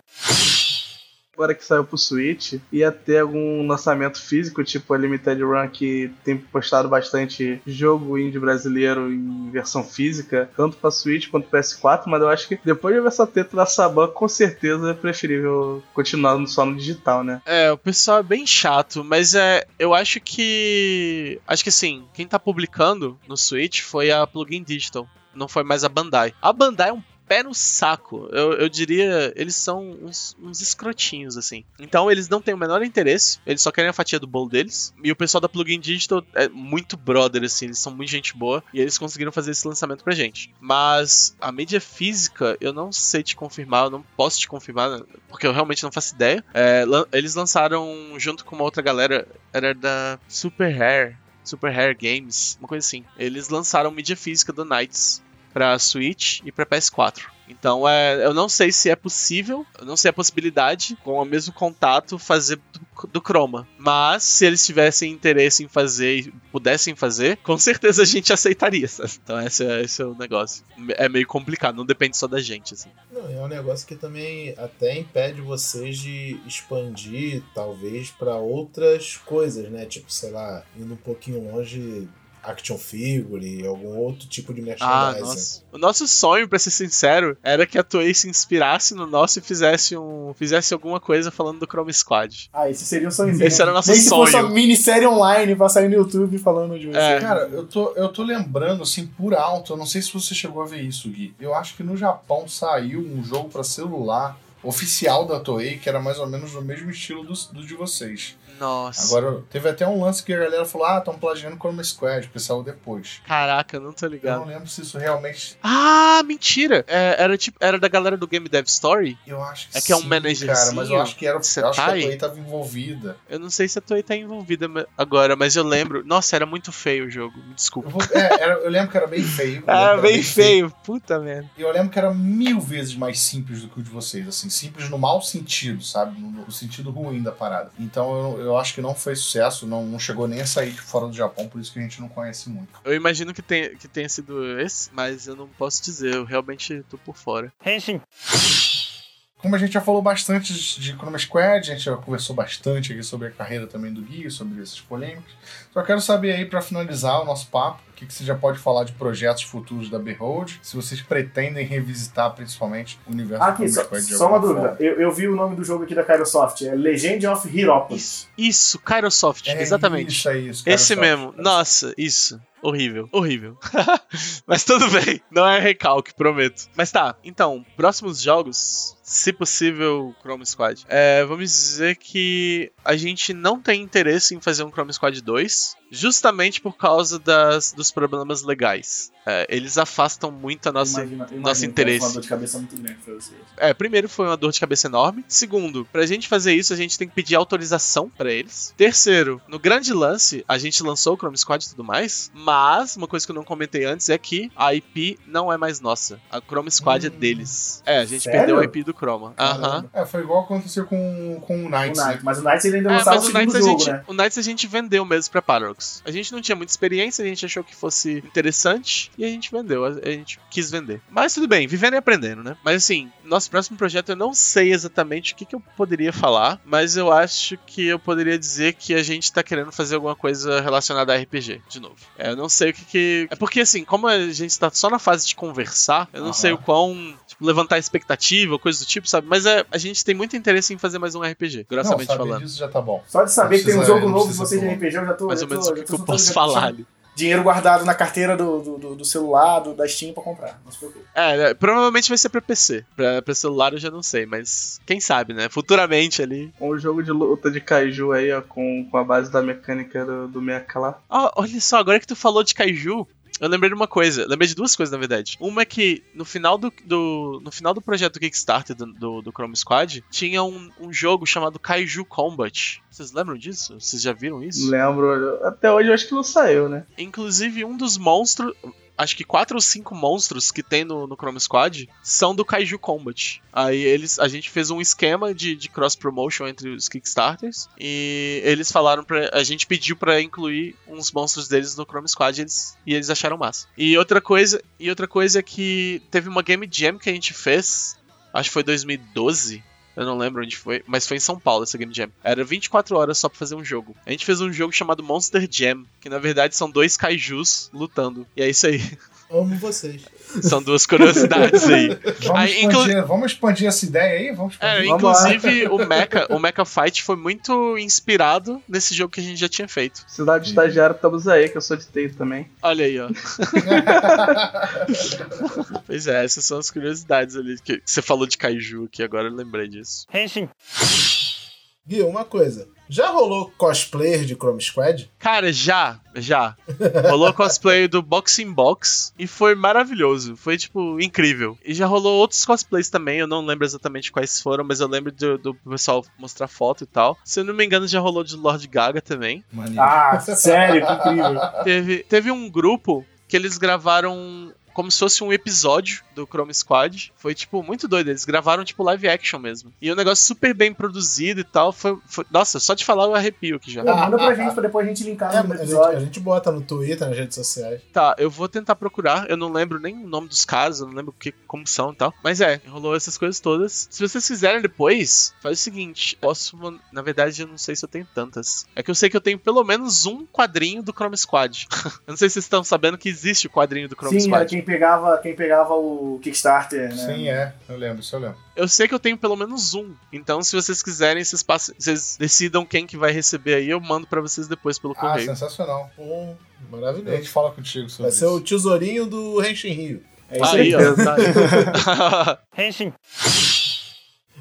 agora que saiu pro Switch, ia ter algum lançamento físico, tipo a Limited Run, que tem postado bastante jogo indie brasileiro em versão física, tanto pra Switch quanto PS4, mas eu acho que depois de ver essa teta da Saban, com certeza é preferível continuar só no digital, né? É, o pessoal é bem chato, mas é, eu acho que. Acho que assim, quem tá publicando no Switch foi a Plugin Digital não foi mais a Bandai. A Bandai é um pé no saco. Eu, eu diria, eles são uns, uns, escrotinhos, assim. Então eles não têm o menor interesse, eles só querem a fatia do bolo deles. E o pessoal da Plugin Digital é muito brother, assim, eles são muito gente boa. E eles conseguiram fazer esse lançamento pra gente. Mas a mídia física, eu não sei te confirmar, eu não posso te confirmar, porque eu realmente não faço ideia. É, eles lançaram junto com uma outra galera, era da Super Hair. Super Hair Games, uma coisa assim. Eles lançaram mídia física do Knights para Switch e para PS4. Então é, eu não sei se é possível, eu não sei a possibilidade, com o mesmo contato, fazer do, do Chroma. Mas se eles tivessem interesse em fazer e pudessem fazer, com certeza a gente aceitaria. Sabe? Então esse é, esse é o negócio. É meio complicado, não depende só da gente. Assim. Não, é um negócio que também até impede vocês de expandir, talvez, para outras coisas, né? Tipo, sei lá, indo um pouquinho longe action figure, algum outro tipo de merchandising. Ah, nossa. O nosso sonho, para ser sincero, era que a Toei se inspirasse no nosso e fizesse um fizesse alguma coisa falando do Chrome Squad. Ah, esse seria o sonho. Esse era o nosso Nem sonho. Se fosse uma minissérie online pra sair no YouTube falando de você. É. Cara, eu tô, eu tô lembrando, assim, por alto, eu não sei se você chegou a ver isso, Gui. Eu acho que no Japão saiu um jogo para celular oficial da Toei, que era mais ou menos do mesmo estilo do, do de vocês. Nossa. Agora, teve até um lance que a galera falou: ah, estão plagiando Chroma Squad, porque saiu depois. Caraca, não tô Eu ligado. não lembro se isso realmente. Ah, mentira! É, era tipo, era da galera do Game Dev Story? Eu acho que É que é um sim, managerzinho, Cara, mas eu acho que era. você Eu acho tá que a? Toei tava envolvida. Eu não sei se a Toei tá envolvida agora, mas eu lembro. Nossa, era muito feio o jogo, me Eu, desculpa. vou- é, era- eu lembro que era bem feio. eu que Ah, era bem feio, puta merda. E eu lembro que era mil vezes mais simples do que o de vocês, assim, simples no mau sentido, sabe? No, no sentido ruim da parada. Então eu, eu acho que não foi sucesso, não, não chegou nem a sair de fora do Japão, por isso que a gente não conhece muito. Eu imagino que tenha, que tenha sido esse, mas eu não posso dizer, eu realmente tô por fora. Como a gente já falou bastante de Chroma Squad, a gente já conversou bastante aqui sobre a carreira também do Gui, sobre essas polêmicas. Só quero saber aí, pra finalizar o nosso papo, o que, que você já pode falar de projetos futuros da Behold, se vocês pretendem revisitar principalmente o universo Aqui, do só, Chroma Squad de só uma alguma dúvida. forma. Eu, eu vi o nome do jogo aqui da Kairosoft. É Legend of Heropolis. Isso, isso, Kairosoft, É exatamente. Isso, é isso. cara, Esse só- mesmo. Nossa, isso. Horrível, horrível. Mas tudo bem, não é recalque, prometo. Mas tá, então, próximos jogos, se possível, Chrome Squad. É, vamos dizer que a gente não tem interesse em fazer um Chrome Squad 2, justamente por causa das, dos problemas legais. É, eles afastam muito a nossa Imagina- imagina nosso que foi interesse. Uma dor de cabeça muito grande pra vocês. É, primeiro foi uma dor de cabeça enorme. Segundo, pra gente fazer isso, a gente tem que pedir autorização pra eles. Terceiro, no grande lance, a gente lançou o Chrome Squad e tudo mais, mas uma coisa que eu não comentei antes é que a IP não é mais nossa. A Chrome Squad é Hum. deles. É, a gente Sério? perdeu a IP do Chroma. Aham. É, foi igual aconteceu com, com o O Knights. Knight, mas o Knights ele ainda É, lançava mas o o segundo jogo, gente, né? o Knights a gente vendeu mesmo pra Paradox. A gente não tinha muita experiência, a gente achou que fosse interessante e a gente vendeu. A, a gente quis vender. Mas tudo bem, vivendo e aprendendo, né? Mas assim, nosso próximo projeto eu não sei exatamente o que, que eu poderia falar, mas eu acho que eu poderia dizer que a gente tá querendo fazer alguma coisa relacionada a RPG, de novo. É, eu não sei o que que. É porque assim, como a gente tá só na fase de conversar, eu não sei o quão. Tipo, levantar expectativa, coisa do tipo, sabe? Mas é, a gente tem muito interesse em fazer mais um RPG, Não, grossamente saber falando. disso já tá bom. Só de saber Não que tem um jogo não novo de vocês de. RPG, eu já tô. Mais ou menos o que, que eu posso falar ali. Dinheiro guardado na carteira do, do, do- do celular, do, da Steam pra comprar. Não se preocupe. É, né, provavelmente vai ser pra PC. Pra, pra celular eu já não sei, mas quem sabe, né? Futuramente ali. Um jogo de luta de kaiju aí, ó, com, com a base da mecânica do, do Mecha lá. Olha só, agora que tu falou de Kaiju, eu lembrei de uma coisa. Lembrei de duas coisas, na verdade. Uma é que no final do, do- no final do projeto Kickstarter do, do, do Chrome Squad, tinha um, um jogo chamado Kaiju Combat. Vocês lembram disso? Vocês já viram isso? Lembro, até hoje eu acho que não saiu, né? Inclusive, um dos monstros. Acho que quatro ou cinco monstros que tem no, no Chrome Squad são do Kaiju Combat. Aí eles, a gente fez um esquema de, de cross promotion entre os Kickstarters e eles falaram pra. A gente pediu pra incluir uns monstros deles no Chrome Squad e eles, e eles acharam massa. E outra coisa, e outra coisa é que teve uma Game Jam que a gente fez, acho que foi 2012. Eu não lembro onde foi, mas foi em São Paulo essa Game Jam. Era 24 horas só pra fazer um jogo. A gente fez um jogo chamado Monster Jam, que na verdade são dois kaijus lutando. E é isso aí. Amo vocês. São duas curiosidades aí. Vamos, Aí, expandir, vamos expandir essa ideia aí? Vamos É, expandir. Vamos lá. inclusive o Mecha, o Mecha Fight foi muito inspirado nesse jogo que a gente já tinha feito. Cidade de estagiário, estamos aí, que eu sou de TI também. Olha aí, ó. pois é, essas são as curiosidades ali que, que você falou de kaiju aqui, agora eu lembrei disso. Gui, uma coisa. Já rolou cosplayer de Chrome Squad? Cara, já, já. Rolou cosplay do Boxing Box e foi maravilhoso. Foi, tipo, incrível. E já rolou outros cosplays também, eu não lembro exatamente quais foram, mas eu lembro do, do pessoal mostrar foto e tal. Se eu não me engano, já rolou de Lord Gaga também. Maneiro. Ah, sério, que incrível. Teve, teve um grupo que eles gravaram como se fosse um episódio do Chrome Squad. Foi, tipo, muito doido. Eles gravaram, tipo, live action mesmo. E um negócio super bem produzido e tal. Foi, foi- Nossa, só de falar eu arrepio aqui já. Pô, manda pra gente pra depois a gente linkar É, no a, gente, a episódio. gente bota no Twitter, nas redes sociais. Tá, eu vou tentar procurar. Eu não lembro nem o nome dos casos, eu não lembro que, como são e tal. Mas é, rolou essas coisas todas. Se vocês quiserem depois, faz o seguinte: posso. Na verdade, eu não sei se eu tenho tantas. É que eu sei que eu tenho pelo menos um quadrinho do Chrome Squad. eu não sei se vocês estão sabendo que existe o quadrinho do Chrome Sim, Squad. quem pegava, quem pegava o Kickstarter, né? Sim, é. Eu lembro, isso eu lembro. Eu sei que eu tenho pelo menos um. Então, se vocês quiserem, vocês, passem, vocês decidam quem que vai receber aí. Eu mando pra vocês depois pelo Ah, correio. sensacional. Hum, A maravilhoso. gente fala contigo sobre Vai ser o isso. tesourinho do Henshin Rio. É isso aí, aí. ó. tá aí.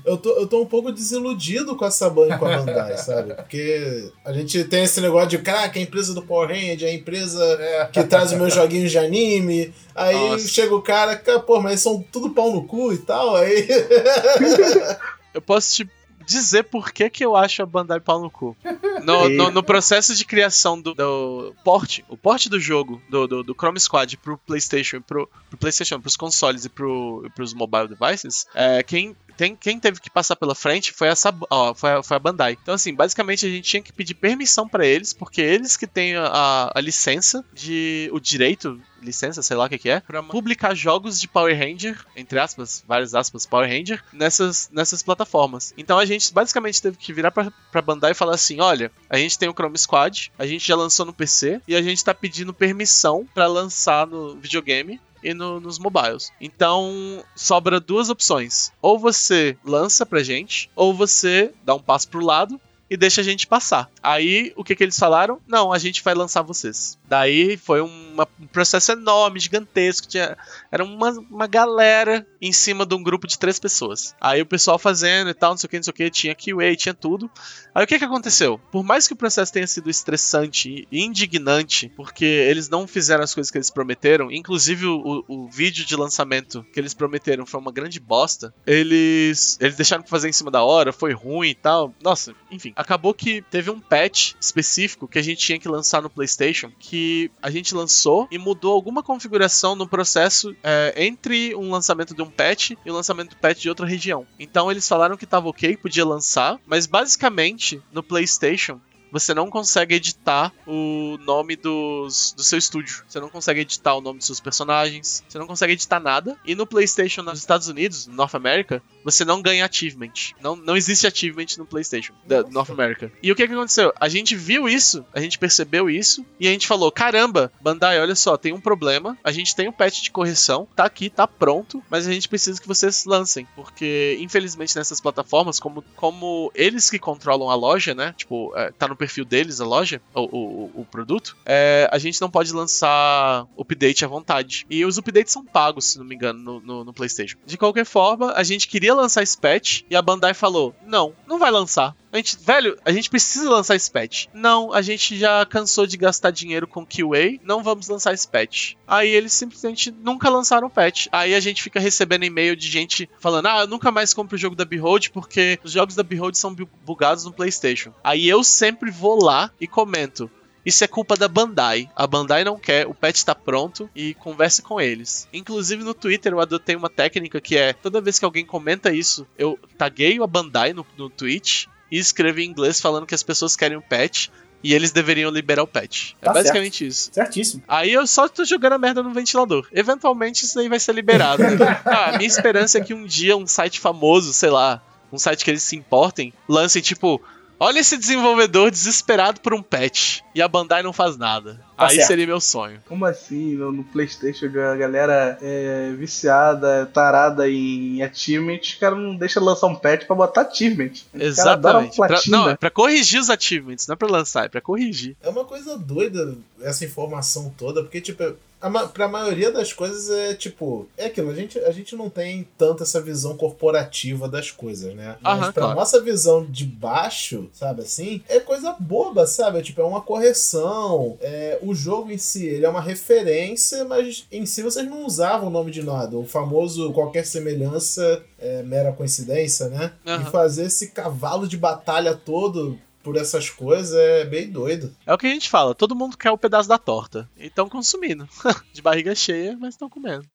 eu tô, eu tô um pouco desiludido com essa banca com a Bandai, sabe? Porque a gente tem esse negócio de, caraca, a empresa do Power Ranger, a empresa que traz os meus joguinhos de anime. Aí Nossa. chega o cara, cara, pô, mas são tudo pau no cu e tal. Aí. Eu posso te dizer por que, que eu acho a Bandai pau no cu. No, no, no processo de criação do, do port, o port do jogo, do, do, do Chrome Squad pro PlayStation, e pro, pro PlayStation, pros consoles e pro, e pros mobile devices, é, quem tem, quem teve que passar pela frente foi essa, ó, foi, a, foi a Bandai. Então, assim, basicamente a gente tinha que pedir permissão pra eles, porque eles que têm a, a, licença de. o direito, licença, sei lá o que, que é, pra publicar jogos de Power Ranger, entre aspas, várias aspas, Power Ranger, nessas, nessas plataformas. Então a gente basicamente teve que virar pra, pra Bandai e falar assim: olha, a gente tem o Chrome Squad, a gente já lançou no PC e a gente tá pedindo permissão pra lançar no videogame e no- nos mobiles. Então, sobra duas opções. Ou você lança pra gente, ou você dá um passo pro lado e deixa a gente passar. Aí, o que que eles falaram? Não, a gente vai lançar vocês. Daí foi uma- processo enorme, gigantesco. Tinha, era uma, uma galera em cima de um grupo de três pessoas. Aí o pessoal fazendo e tal, não sei o que, não sei o que, tinha QA, tinha tudo. Aí o que que aconteceu? Por mais que o processo tenha sido estressante e indignante, porque eles não fizeram as coisas que eles prometeram, inclusive o, o vídeo de lançamento que eles prometeram foi uma grande bosta, eles, eles deixaram pra fazer em cima da hora, foi ruim e tal. Nossa, enfim. Acabou que teve um patch específico que a gente tinha que lançar no PlayStation, que a gente lançou e mudou alguma configuração no processo é, entre um lançamento de um patch e o lançamento do patch de outra região. Então eles falaram que tava ok, podia lançar, mas basicamente no PlayStation você não consegue editar o nome dos, do seu estúdio. Você não consegue editar o nome dos seus personagens. Você não consegue editar nada. E no PlayStation nos Estados Unidos, no North America, você não ganha achievement. Não, não existe achievement no PlayStation, da North America. E o que, que aconteceu? A gente viu isso, a gente percebeu isso, e a gente falou: caramba, Bandai, olha só, tem um problema. A gente tem um patch de correção, tá aqui, tá pronto, mas a gente precisa que vocês lancem. Porque, infelizmente, nessas plataformas, como, como eles que controlam a loja, né? Tipo, é, tá no perfil deles a loja, o, o, o produto, é, a gente não pode lançar update à vontade. E os updates são pagos, se não me engano, no, no, no PlayStation. De qualquer forma, a gente queria lançar esse patch e a Bandai falou: não, não vai lançar. Gente, velho, a gente precisa lançar esse patch. Não, a gente já cansou de gastar dinheiro com QA, não vamos lançar esse patch. Aí eles simplesmente nunca lançaram o patch. Aí a gente fica recebendo e-mail de gente falando: ah, eu nunca mais compro o jogo da Behold porque os jogos da Behold são bu- bugados no PlayStation. Aí eu sempre vou lá e comento. Isso é culpa da Bandai. A Bandai não quer, o patch tá pronto e converse com eles. Inclusive no Twitter eu adotei uma técnica que é: toda vez que alguém comenta isso, eu tagueio a Bandai no, no tweet e escrevo em inglês falando que as pessoas querem o patch e eles deveriam liberar o patch. É Tá basicamente isso. Certíssimo. Aí eu só tô jogando a merda no ventilador. Eventualmente isso daí vai ser liberado. né? Ah, a minha esperança é que um dia um site famoso, sei lá, um site que eles se importem, lance tipo. Olha esse desenvolvedor desesperado por um patch. E a Bandai não faz nada. Tá Aí certo. seria meu sonho. Como assim? No, no PlayStation a galera é viciada, tarada em achievement, os caras não deixam lançar um patch pra botar achievement. Exatamente. Pra, não, é pra corrigir os achievements, não é pra lançar, é pra corrigir. É uma coisa doida essa informação toda, porque, tipo, a, pra maioria das coisas é tipo. É aquilo, a gente, a gente não tem tanto essa visão corporativa das coisas, né? Mas Aham, pra claro. nossa visão de baixo, sabe assim? É coisa boba, sabe? É, tipo, é uma correção. É, o jogo em si, ele é uma referência, mas em si vocês não usavam o nome de nada. O famoso qualquer semelhança é mera coincidência, né? Aham. E fazer esse cavalo de batalha todo. Por essas coisas é bem doido. É o que a gente fala, todo mundo quer o pedaço da torta. E estão consumindo. De barriga cheia, mas estão comendo.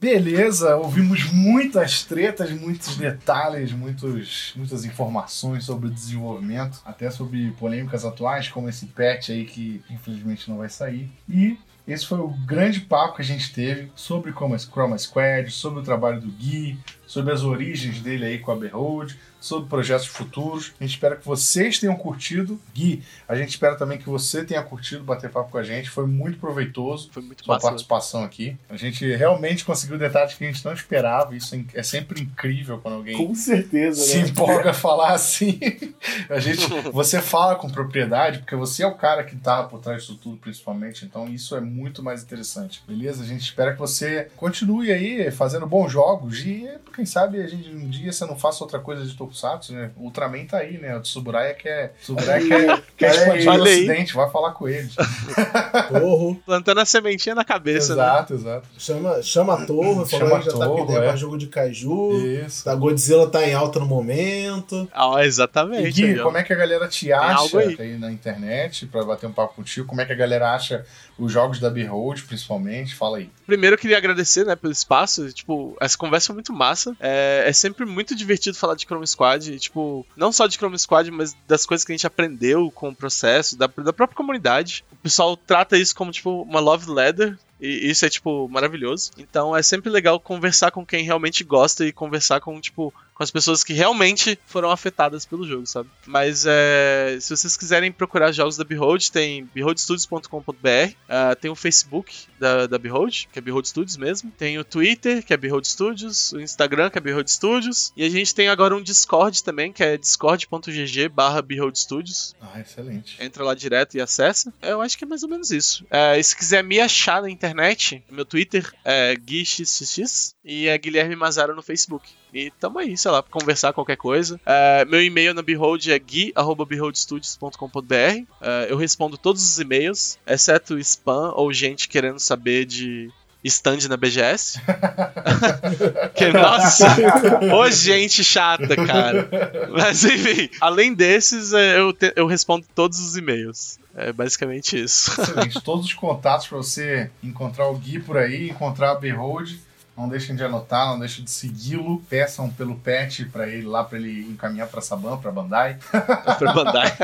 Beleza, ouvimos muitas tretas, muitos detalhes, muitos, muitas informações sobre o desenvolvimento, até sobre polêmicas atuais, como esse patch aí que infelizmente não vai sair. E esse foi o grande papo que a gente teve sobre como Chroma Squad, sobre o trabalho do Gui, sobre as origens dele aí com a Behold, sobre projetos futuros. A gente espera que vocês tenham curtido. Gui, a gente espera também que você tenha curtido bater papo com a gente. Foi muito proveitoso Foi muito sua massa. participação aqui. A gente realmente conseguiu detalhes que a gente não esperava. Isso é- é sempre incrível quando alguém Com certeza, se né? empolga a falar assim. A gente, você fala com propriedade, porque você é o cara que tá por trás disso tudo, principalmente. Então isso é muito muito mais interessante. Beleza? A gente espera que você continue aí fazendo bons jogos e, quem sabe, a gente um dia você não faça outra coisa de Tokusatsu, né? O Ultraman tá aí, né? O Tsuburaya quer, Tsuburaya quer, quer expandir o ocidente, vai falar com eles. Torro. Plantando a sementinha na cabeça, né? exato, exato. Chama, chama a Torro, Chama falou que já tá Torro, com ideia é. jogo de Kaiju. Isso. A Godzilla tá em alta no momento. Ah, E exatamente. Gui, aí, ó. como é que a galera te acha aí. aí na internet pra bater um papo contigo? Como é que a galera acha os jogos da Behold, principalmente? Fala aí. Primeiro eu queria agradecer, né, pelo espaço. Tipo, essa conversa foi muito massa. É, é sempre muito divertido falar de Chrome Squad. Tipo, não só de Chrome Squad, mas das coisas que a gente aprendeu com o processo, da, da própria comunidade. O pessoal trata isso como, tipo, uma love letter. E isso é, tipo, maravilhoso. Então é sempre legal conversar com quem realmente gosta e conversar com, tipo, com as pessoas que realmente foram afetadas pelo jogo, sabe? Mas é, se vocês quiserem procurar jogos da Behold, tem beholdstudios.com.br, ah, tem o Facebook da, da Behold, que é Behold Studios mesmo, tem o Twitter, que é Behold Studios, o Instagram, que é Behold Studios, e a gente tem agora um Discord também, que é discord.gg barra Behold Studios. Ah, excelente. Entra lá direto e acessa. Eu acho que é mais ou menos isso. É, e se quiser me achar na internet, meu Twitter é GuiXXX e é Guilherme Mazaro no Facebook. E tamo aí, sei lá, pra conversar qualquer coisa. É, meu e-mail na Behold é gui.beholdstudios.com.br. É, eu respondo todos os e-mails, exceto spam ou gente querendo saber de stand na BGS. que, nossa, ô gente chata, cara. Mas enfim, além desses, é, eu, te- eu respondo todos os e-mails. É basicamente isso. Excelente. Todos os contatos pra você encontrar o Gui por aí, encontrar a Behold. Não deixem de anotar, não deixem de segui-lo. Peçam pelo pet pra ele lá, pra ele encaminhar pra Saban, pra Bandai. pra mandar.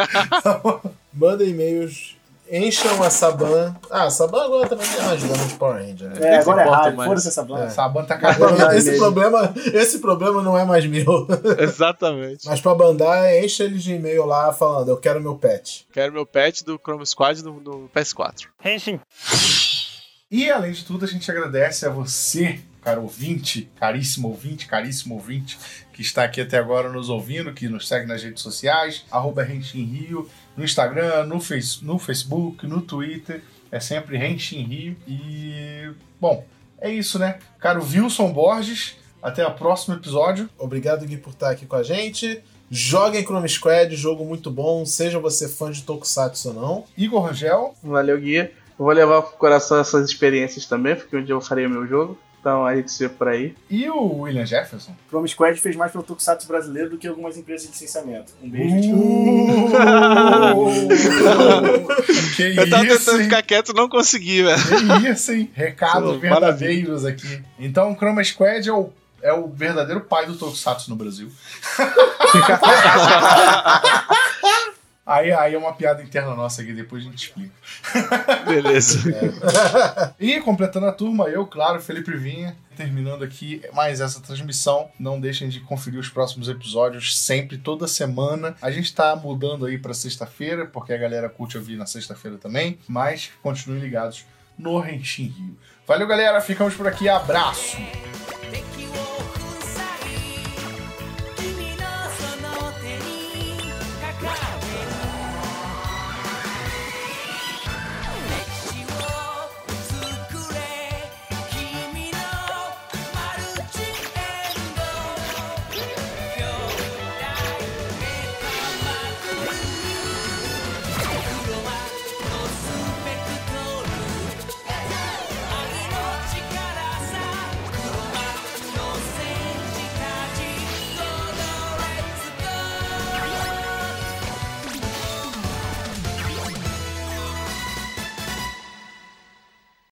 Mandem e-mails. Encham a Saban. Ah, a Saban agora também tem uma gama de Power Ranger, né? É, agora é rádio, mais. foda-se essa banda. Saban tá cagando. Bandai esse, mesmo. problema, esse problema não é mais meu. Exatamente. Mas pra Bandai, enche eles de e-mail lá falando: eu quero meu pet. Quero meu pet do Chrome Squad no, no PS4. E além de tudo, a gente agradece a você, caro ouvinte, caríssimo ouvinte, caríssimo ouvinte, que está aqui até agora nos ouvindo, que nos segue nas redes sociais, arroba Rente em Rio, no Instagram, no, face, no Facebook, no Twitter, é sempre Rente em Rio. E, bom, é isso, né? Caro Wilson Borges, até o próximo episódio. Obrigado, Gui, por estar aqui com a gente. Joguem Chrome Squad, jogo muito bom, seja você fã de Tokusatsu ou não. Igor Rangel, Valeu, Guia. Eu vou levar pro coração essas experiências também, porque um dia eu farei o meu jogo. Então a gente se vê por aí. e o William Jefferson. Chrome Squad fez mais pelo Tokusatsu brasileiro do que algumas empresas de licenciamento. Um beijo, tchau. que Eu tava isso, tentando hein? ficar quieto e não consegui, velho. Que isso, hein? Recados Pô, verdadeiros aqui. Então, o Chroma Squad é o, é o verdadeiro pai do Tokusatsu no Brasil. aí, aí é uma piada interna nossa aqui, depois a gente explica. Beleza. E completando a turma, eu, claro, Felipe Vinha, terminando aqui mais essa transmissão. Não deixem de conferir os próximos episódios sempre, toda semana. A gente tá mudando aí pra sexta-feira, porque a galera curte ouvir na sexta-feira também. Mas continuem ligados no Rentin Rio. Valeu, galera. Ficamos por aqui. Abraço.